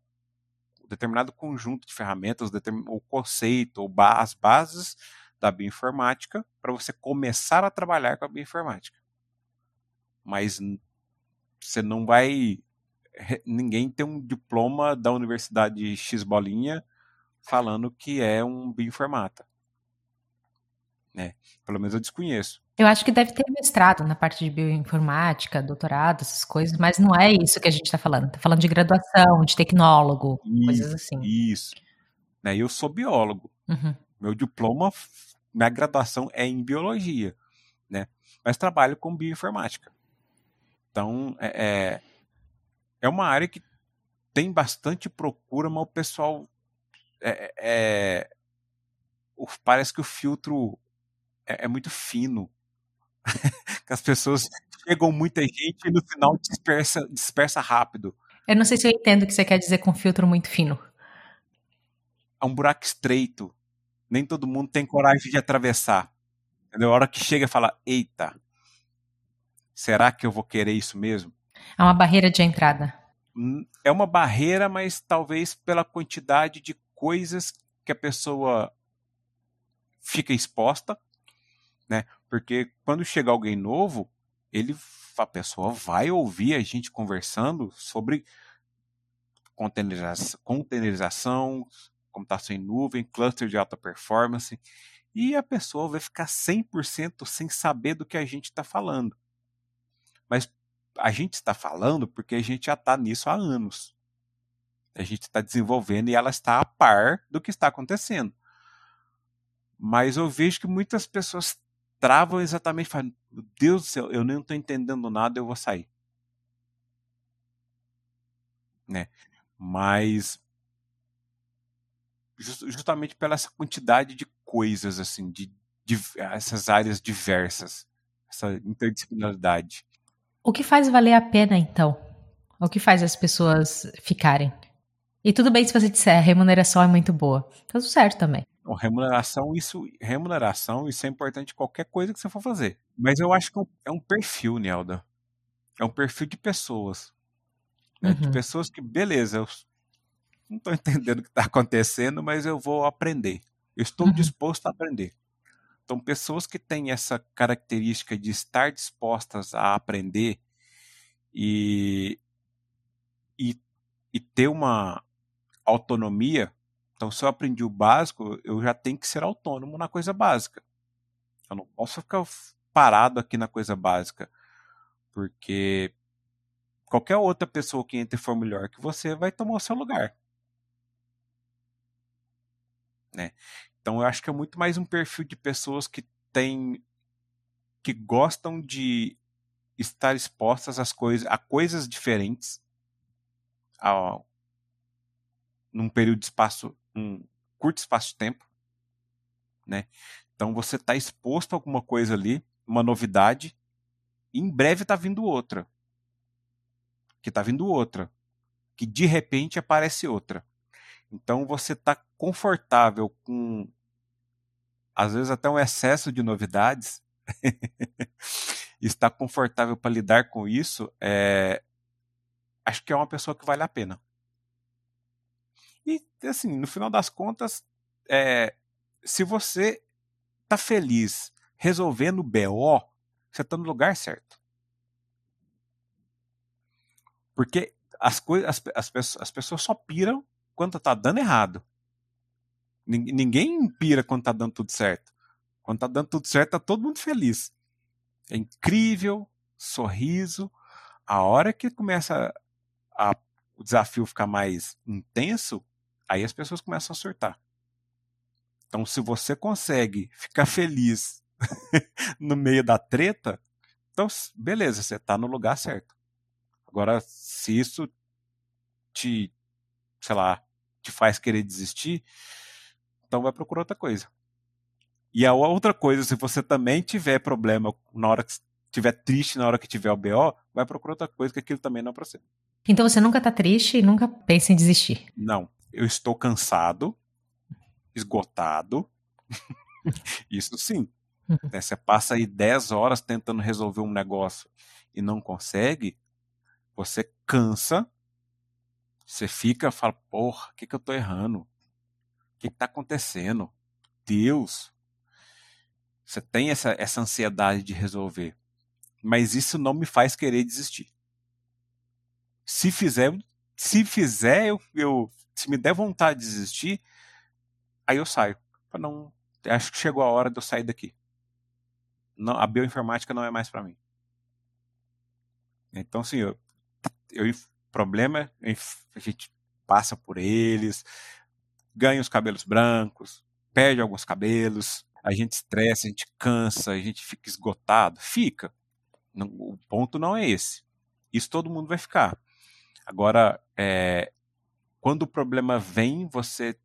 determinado conjunto de ferramentas, o conceito, ou as bases da bioinformática para você começar a trabalhar com a bioinformática. Mas você não vai ninguém tem um diploma da Universidade X bolinha falando que é um bioinformata. Né? Pelo menos eu desconheço. Eu acho que deve ter mestrado na parte de bioinformática, doutorado, essas coisas, mas não é isso que a gente está falando. Está falando de graduação, de tecnólogo, isso, coisas assim. Isso. Né? Eu sou biólogo. Uhum. Meu diploma, minha graduação é em biologia, né? Mas trabalho com bioinformática. Então, é, é, é uma área que tem bastante procura, mas o pessoal é, é, parece que o filtro é, é muito fino. as pessoas chegam muita gente e no final dispersa, dispersa rápido. Eu não sei se eu entendo o que você quer dizer com filtro muito fino. É um buraco estreito. Nem todo mundo tem coragem de atravessar. Entendeu? A hora que chega e fala, eita, será que eu vou querer isso mesmo? É uma barreira de entrada. Hum, é uma barreira, mas talvez pela quantidade de coisas que a pessoa fica exposta, né? Porque quando chega alguém novo, ele a pessoa vai ouvir a gente conversando sobre containerização, containerização computação em nuvem, cluster de alta performance, e a pessoa vai ficar 100% sem saber do que a gente está falando. Mas a gente está falando porque a gente já está nisso há anos. A gente está desenvolvendo e ela está a par do que está acontecendo. Mas eu vejo que muitas pessoas travam exatamente falando, meu Deus do céu, eu não estou entendendo nada, eu vou sair. Né? Mas justamente pela essa quantidade de coisas assim, de, de essas áreas diversas, essa interdisciplinaridade. O que faz valer a pena então? O que faz as pessoas ficarem? E tudo bem se você disser a remuneração é muito boa. Tá tudo certo também. Remuneração, isso, remuneração, isso é importante em qualquer coisa que você for fazer. Mas eu acho que é um é perfil, Nelda. É um perfil de pessoas. Né? Uhum. De pessoas que, beleza, eu não estou entendendo o que está acontecendo, mas eu vou aprender. Eu estou uhum. disposto a aprender. Então, pessoas que têm essa característica de estar dispostas a aprender e, e, e ter uma autonomia. Então, se eu aprendi o básico, eu já tenho que ser autônomo na coisa básica. Eu não posso ficar parado aqui na coisa básica, porque qualquer outra pessoa que entre for melhor que você vai tomar o seu lugar. Né? Então eu acho que é muito mais um perfil de pessoas que têm que gostam de estar expostas às coisas, a coisas diferentes a, num período de espaço, um curto espaço de tempo, né? Então você está exposto a alguma coisa ali, uma novidade, e em breve está vindo outra, que está vindo outra, que de repente aparece outra. Então você está confortável com, às vezes, até um excesso de novidades, está confortável para lidar com isso, é, acho que é uma pessoa que vale a pena. E, assim, no final das contas, é, se você está feliz resolvendo o BO, você está no lugar certo. Porque as, coisas, as, as, as pessoas só piram quando tá dando errado. Ninguém pira quando tá dando tudo certo. Quando tá dando tudo certo, tá todo mundo feliz. É incrível, sorriso. A hora que começa a, o desafio ficar mais intenso, aí as pessoas começam a surtar. Então, se você consegue ficar feliz no meio da treta, então, beleza, você está no lugar certo. Agora, se isso te, sei lá, te faz querer desistir, então vai procurar outra coisa. E a outra coisa, se você também tiver problema na hora que estiver triste, na hora que tiver o BO, vai procurar outra coisa, que aquilo também não é pra você. Então você nunca tá triste e nunca pensa em desistir? Não. Eu estou cansado, esgotado. Isso sim. Uhum. Né, você passa aí 10 horas tentando resolver um negócio e não consegue, você cansa, você fica, fala, porra, o que, que eu tô errando? O que, que tá acontecendo? Deus. Você tem essa, essa ansiedade de resolver. Mas isso não me faz querer desistir. Se fizer, se fizer, eu, eu se me der vontade de desistir, aí eu saio. Não, acho que chegou a hora de eu sair daqui. Não, a bioinformática não é mais para mim. Então, assim, eu, eu problema, a gente passa por eles, ganha os cabelos brancos, perde alguns cabelos, a gente estressa, a gente cansa, a gente fica esgotado. Fica. O ponto não é esse. Isso todo mundo vai ficar. Agora, é, quando o problema vem, você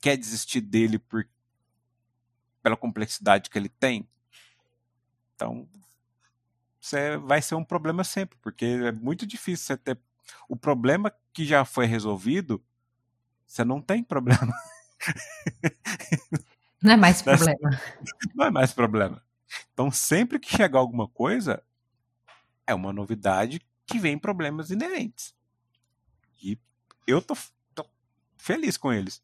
quer desistir dele por, pela complexidade que ele tem. Então, você vai ser um problema sempre, porque é muito difícil você ter o problema que já foi resolvido, você não tem problema. Não é mais problema. Não é mais problema. Então, sempre que chegar alguma coisa, é uma novidade que vem problemas inerentes. E eu tô, tô feliz com eles.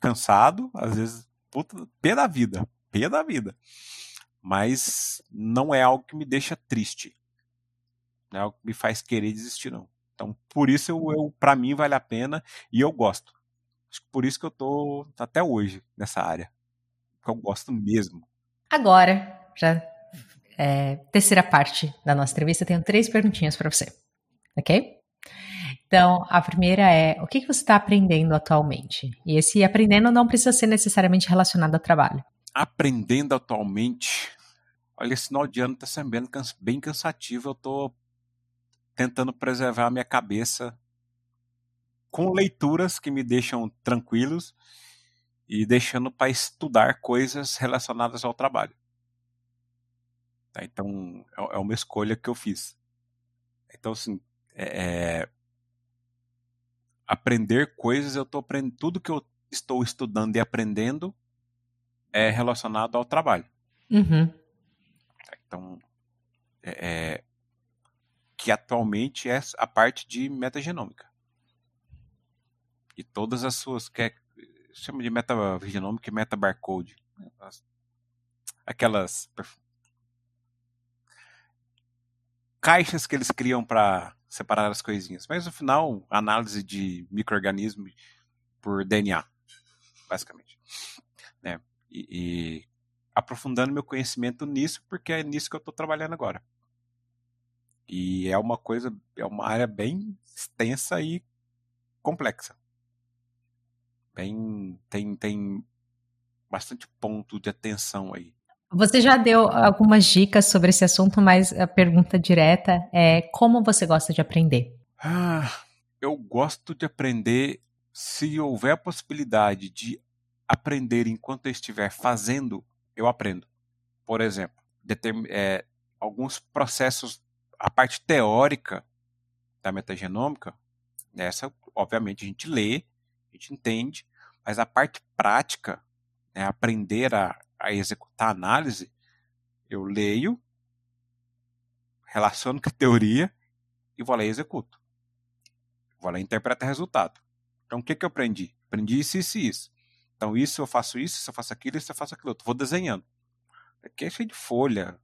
Cansado, às vezes, puta, pé da vida. Pé da vida. Mas não é algo que me deixa triste. Não é algo que me faz querer desistir, não. Então, por isso, eu, eu para mim, vale a pena e eu gosto. Por isso que eu tô até hoje nessa área. Porque eu gosto mesmo. Agora, já é, terceira parte da nossa entrevista, eu tenho três perguntinhas para você. Ok? Então, a primeira é: o que, que você está aprendendo atualmente? E esse aprendendo não precisa ser necessariamente relacionado ao trabalho. Aprendendo atualmente. Olha, esse final de ano está sendo bem cansativo. Eu estou tentando preservar a minha cabeça com leituras que me deixam tranquilos e deixando para estudar coisas relacionadas ao trabalho. Tá, então, é, é uma escolha que eu fiz. Então, assim, é, é aprender coisas, eu estou aprendendo, tudo que eu estou estudando e aprendendo é relacionado ao trabalho. Uhum. Então, é, é que atualmente é a parte de metagenômica. E todas as suas, que é, chama de metagenômica e metabarcode. Né? Aquelas caixas que eles criam para separar as coisinhas. Mas no final, análise de microorganismo por DNA, basicamente. Né? E, e aprofundando meu conhecimento nisso, porque é nisso que eu estou trabalhando agora. E é uma coisa, é uma área bem extensa e complexa. Bem, tem, tem bastante ponto de atenção aí. Você já deu algumas dicas sobre esse assunto, mas a pergunta direta é como você gosta de aprender? Ah, eu gosto de aprender se houver a possibilidade de aprender enquanto eu estiver fazendo, eu aprendo. Por exemplo, é, alguns processos a parte teórica da metagenômica, essa, obviamente, a gente lê, a gente entende, mas a parte prática, né, aprender a, a executar a análise, eu leio, relaciono com a teoria e vou lá e executo. Vou lá e interpreto o resultado. Então, o que, que eu aprendi? Aprendi isso, isso e isso. Então, isso eu faço isso, isso eu faço aquilo, isso eu faço aquilo outro. Vou desenhando. Aqui é cheio de folha,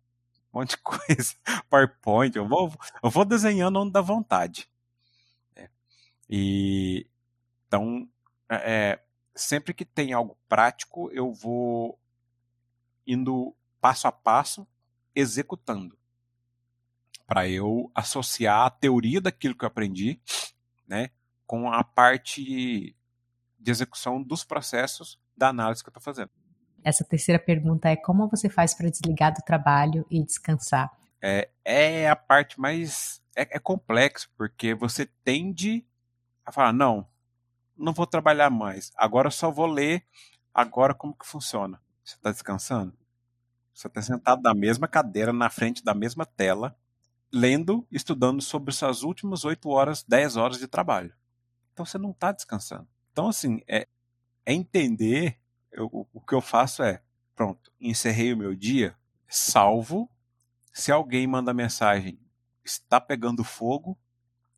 um monte de coisa, PowerPoint, eu vou, eu vou desenhando onde dá vontade. É. E então, é, é, sempre que tem algo prático, eu vou indo passo a passo, executando, para eu associar a teoria daquilo que eu aprendi, né, com a parte de execução dos processos da análise que eu estou fazendo. Essa terceira pergunta é como você faz para desligar do trabalho e descansar? É, é a parte mais. É, é complexo, porque você tende a falar, não, não vou trabalhar mais. Agora só vou ler. Agora como que funciona? Você está descansando? Você está sentado na mesma cadeira, na frente da mesma tela, lendo, estudando sobre suas últimas 8 horas, 10 horas de trabalho. Então você não está descansando. Então, assim, é, é entender. Eu, o que eu faço é: pronto, encerrei o meu dia, salvo. Se alguém manda mensagem, está pegando fogo,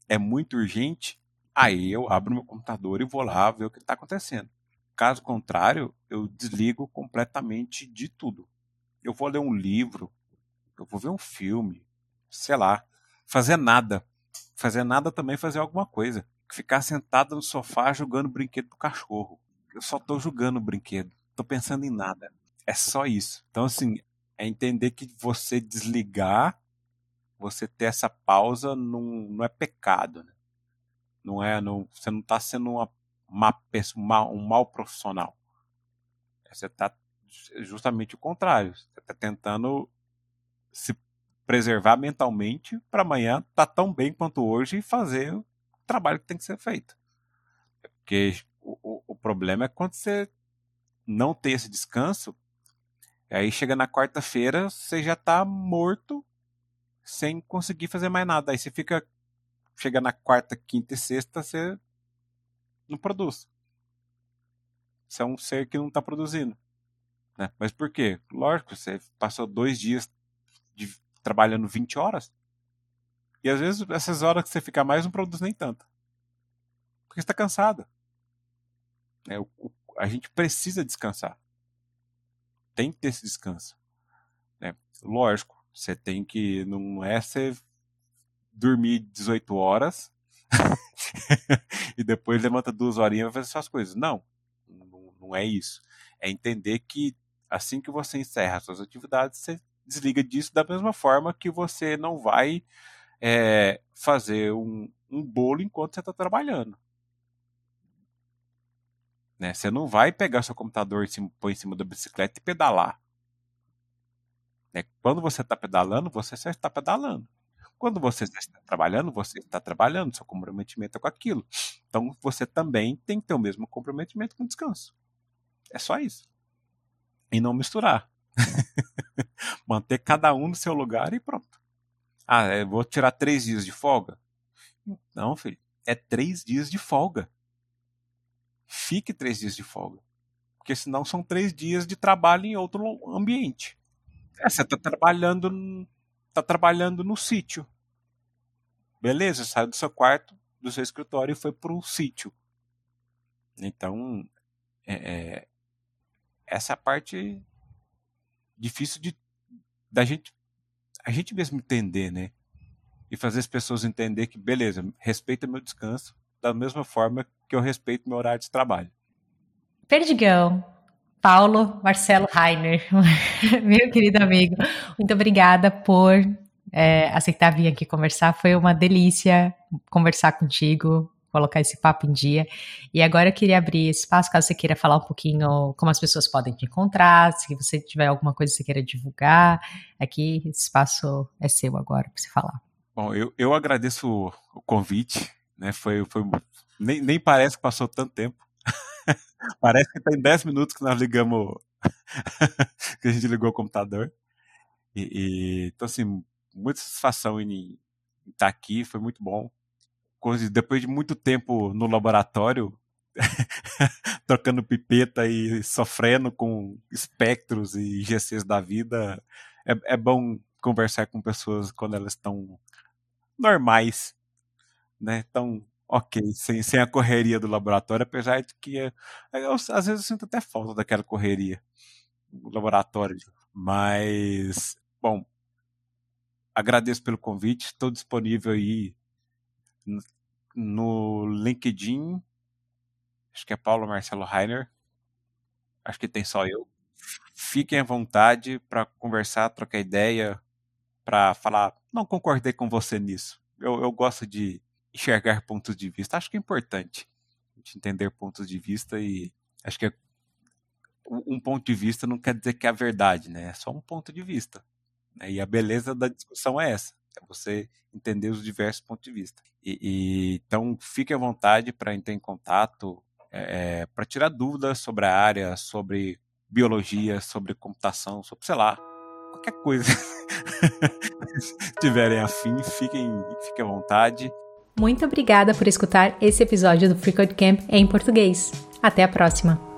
é muito urgente, aí eu abro meu computador e vou lá ver o que está acontecendo. Caso contrário, eu desligo completamente de tudo. Eu vou ler um livro, eu vou ver um filme, sei lá, fazer nada. Fazer nada também fazer alguma coisa. Ficar sentado no sofá jogando brinquedo pro cachorro. Eu só tô jogando o brinquedo. Tô pensando em nada. É só isso. Então, assim, é entender que você desligar, você ter essa pausa, não, não é pecado. Né? Não é, não, você não está sendo uma, um mau profissional. Você está justamente o contrário. Você está tentando se preservar mentalmente para amanhã estar tá tão bem quanto hoje e fazer o trabalho que tem que ser feito. Porque o, o, o problema é quando você não tem esse descanso, aí chega na quarta-feira, você já está morto sem conseguir fazer mais nada. Aí você fica chega na quarta, quinta e sexta, você não produz. Você é um ser que não está produzindo. Né? Mas por quê? Lógico, você passou dois dias de, trabalhando 20 horas. E às vezes essas horas que você fica mais não produz nem tanto. Porque você está cansado. É, o, o, a gente precisa descansar. Tem que ter esse descanso. Né? Lógico, você tem que. Não é você dormir 18 horas e depois levanta duas horinhas e vai fazer suas coisas. Não, não, é isso. É entender que assim que você encerra suas atividades, você desliga disso da mesma forma que você não vai é, fazer um, um bolo enquanto você está trabalhando. Né? Você não vai pegar seu computador e pôr em cima da bicicleta e pedalar. Né? Quando você está pedalando, você só está pedalando. Quando você está trabalhando, você está trabalhando, seu comprometimento é com aquilo. Então você também tem que ter o mesmo comprometimento com o descanso. É só isso. E não misturar. Manter cada um no seu lugar e pronto. Ah, eu vou tirar três dias de folga? Não, filho. É três dias de folga. Fique três dias de folga. Porque senão são três dias de trabalho em outro ambiente. É, você está trabalhando tá trabalhando no sítio. Beleza, saiu do seu quarto, do seu escritório e foi para o sítio. Então, é, é, essa parte difícil de da gente a gente mesmo entender, né? E fazer as pessoas entender que beleza, respeita meu descanso da mesma forma que eu respeito meu horário de trabalho. Perdigão, Paulo Marcelo Rainer, meu querido amigo, muito obrigada por é, aceitar vir aqui conversar. Foi uma delícia conversar contigo, colocar esse papo em dia. E agora eu queria abrir espaço, caso você queira falar um pouquinho como as pessoas podem te encontrar, se você tiver alguma coisa que você queira divulgar, aqui esse espaço é seu agora para você falar. Bom, eu, eu agradeço o, convite, né? Foi, foi nem, nem parece que passou tanto tempo. Parece que tem 10 minutos que nós ligamos, que a gente ligou o computador. E, e então, assim, muita satisfação em estar aqui, foi muito bom. Depois de muito tempo no laboratório, trocando pipeta e sofrendo com espectros e GCs da vida, é, é bom conversar com pessoas quando elas estão normais, né? Tão ok, sem, sem a correria do laboratório, apesar de que eu, eu, às vezes eu sinto até falta daquela correria do laboratório. Mas, bom, agradeço pelo convite, estou disponível aí no LinkedIn, acho que é Paulo Marcelo Rainer, acho que tem só eu. Fiquem à vontade para conversar, trocar ideia, para falar, não concordei com você nisso. Eu, eu gosto de enxergar pontos de vista. Acho que é importante a gente entender pontos de vista e acho que é, um ponto de vista não quer dizer que é a verdade, né? É só um ponto de vista. Né? E a beleza da discussão é essa, é você entender os diversos pontos de vista. E, e então fique à vontade para entrar em contato é, para tirar dúvidas sobre a área, sobre biologia, sobre computação, sobre, sei lá, qualquer coisa. Se tiverem afim, fiquem, fiquem à vontade. Muito obrigada por escutar esse episódio do Free Code Camp em português. Até a próxima!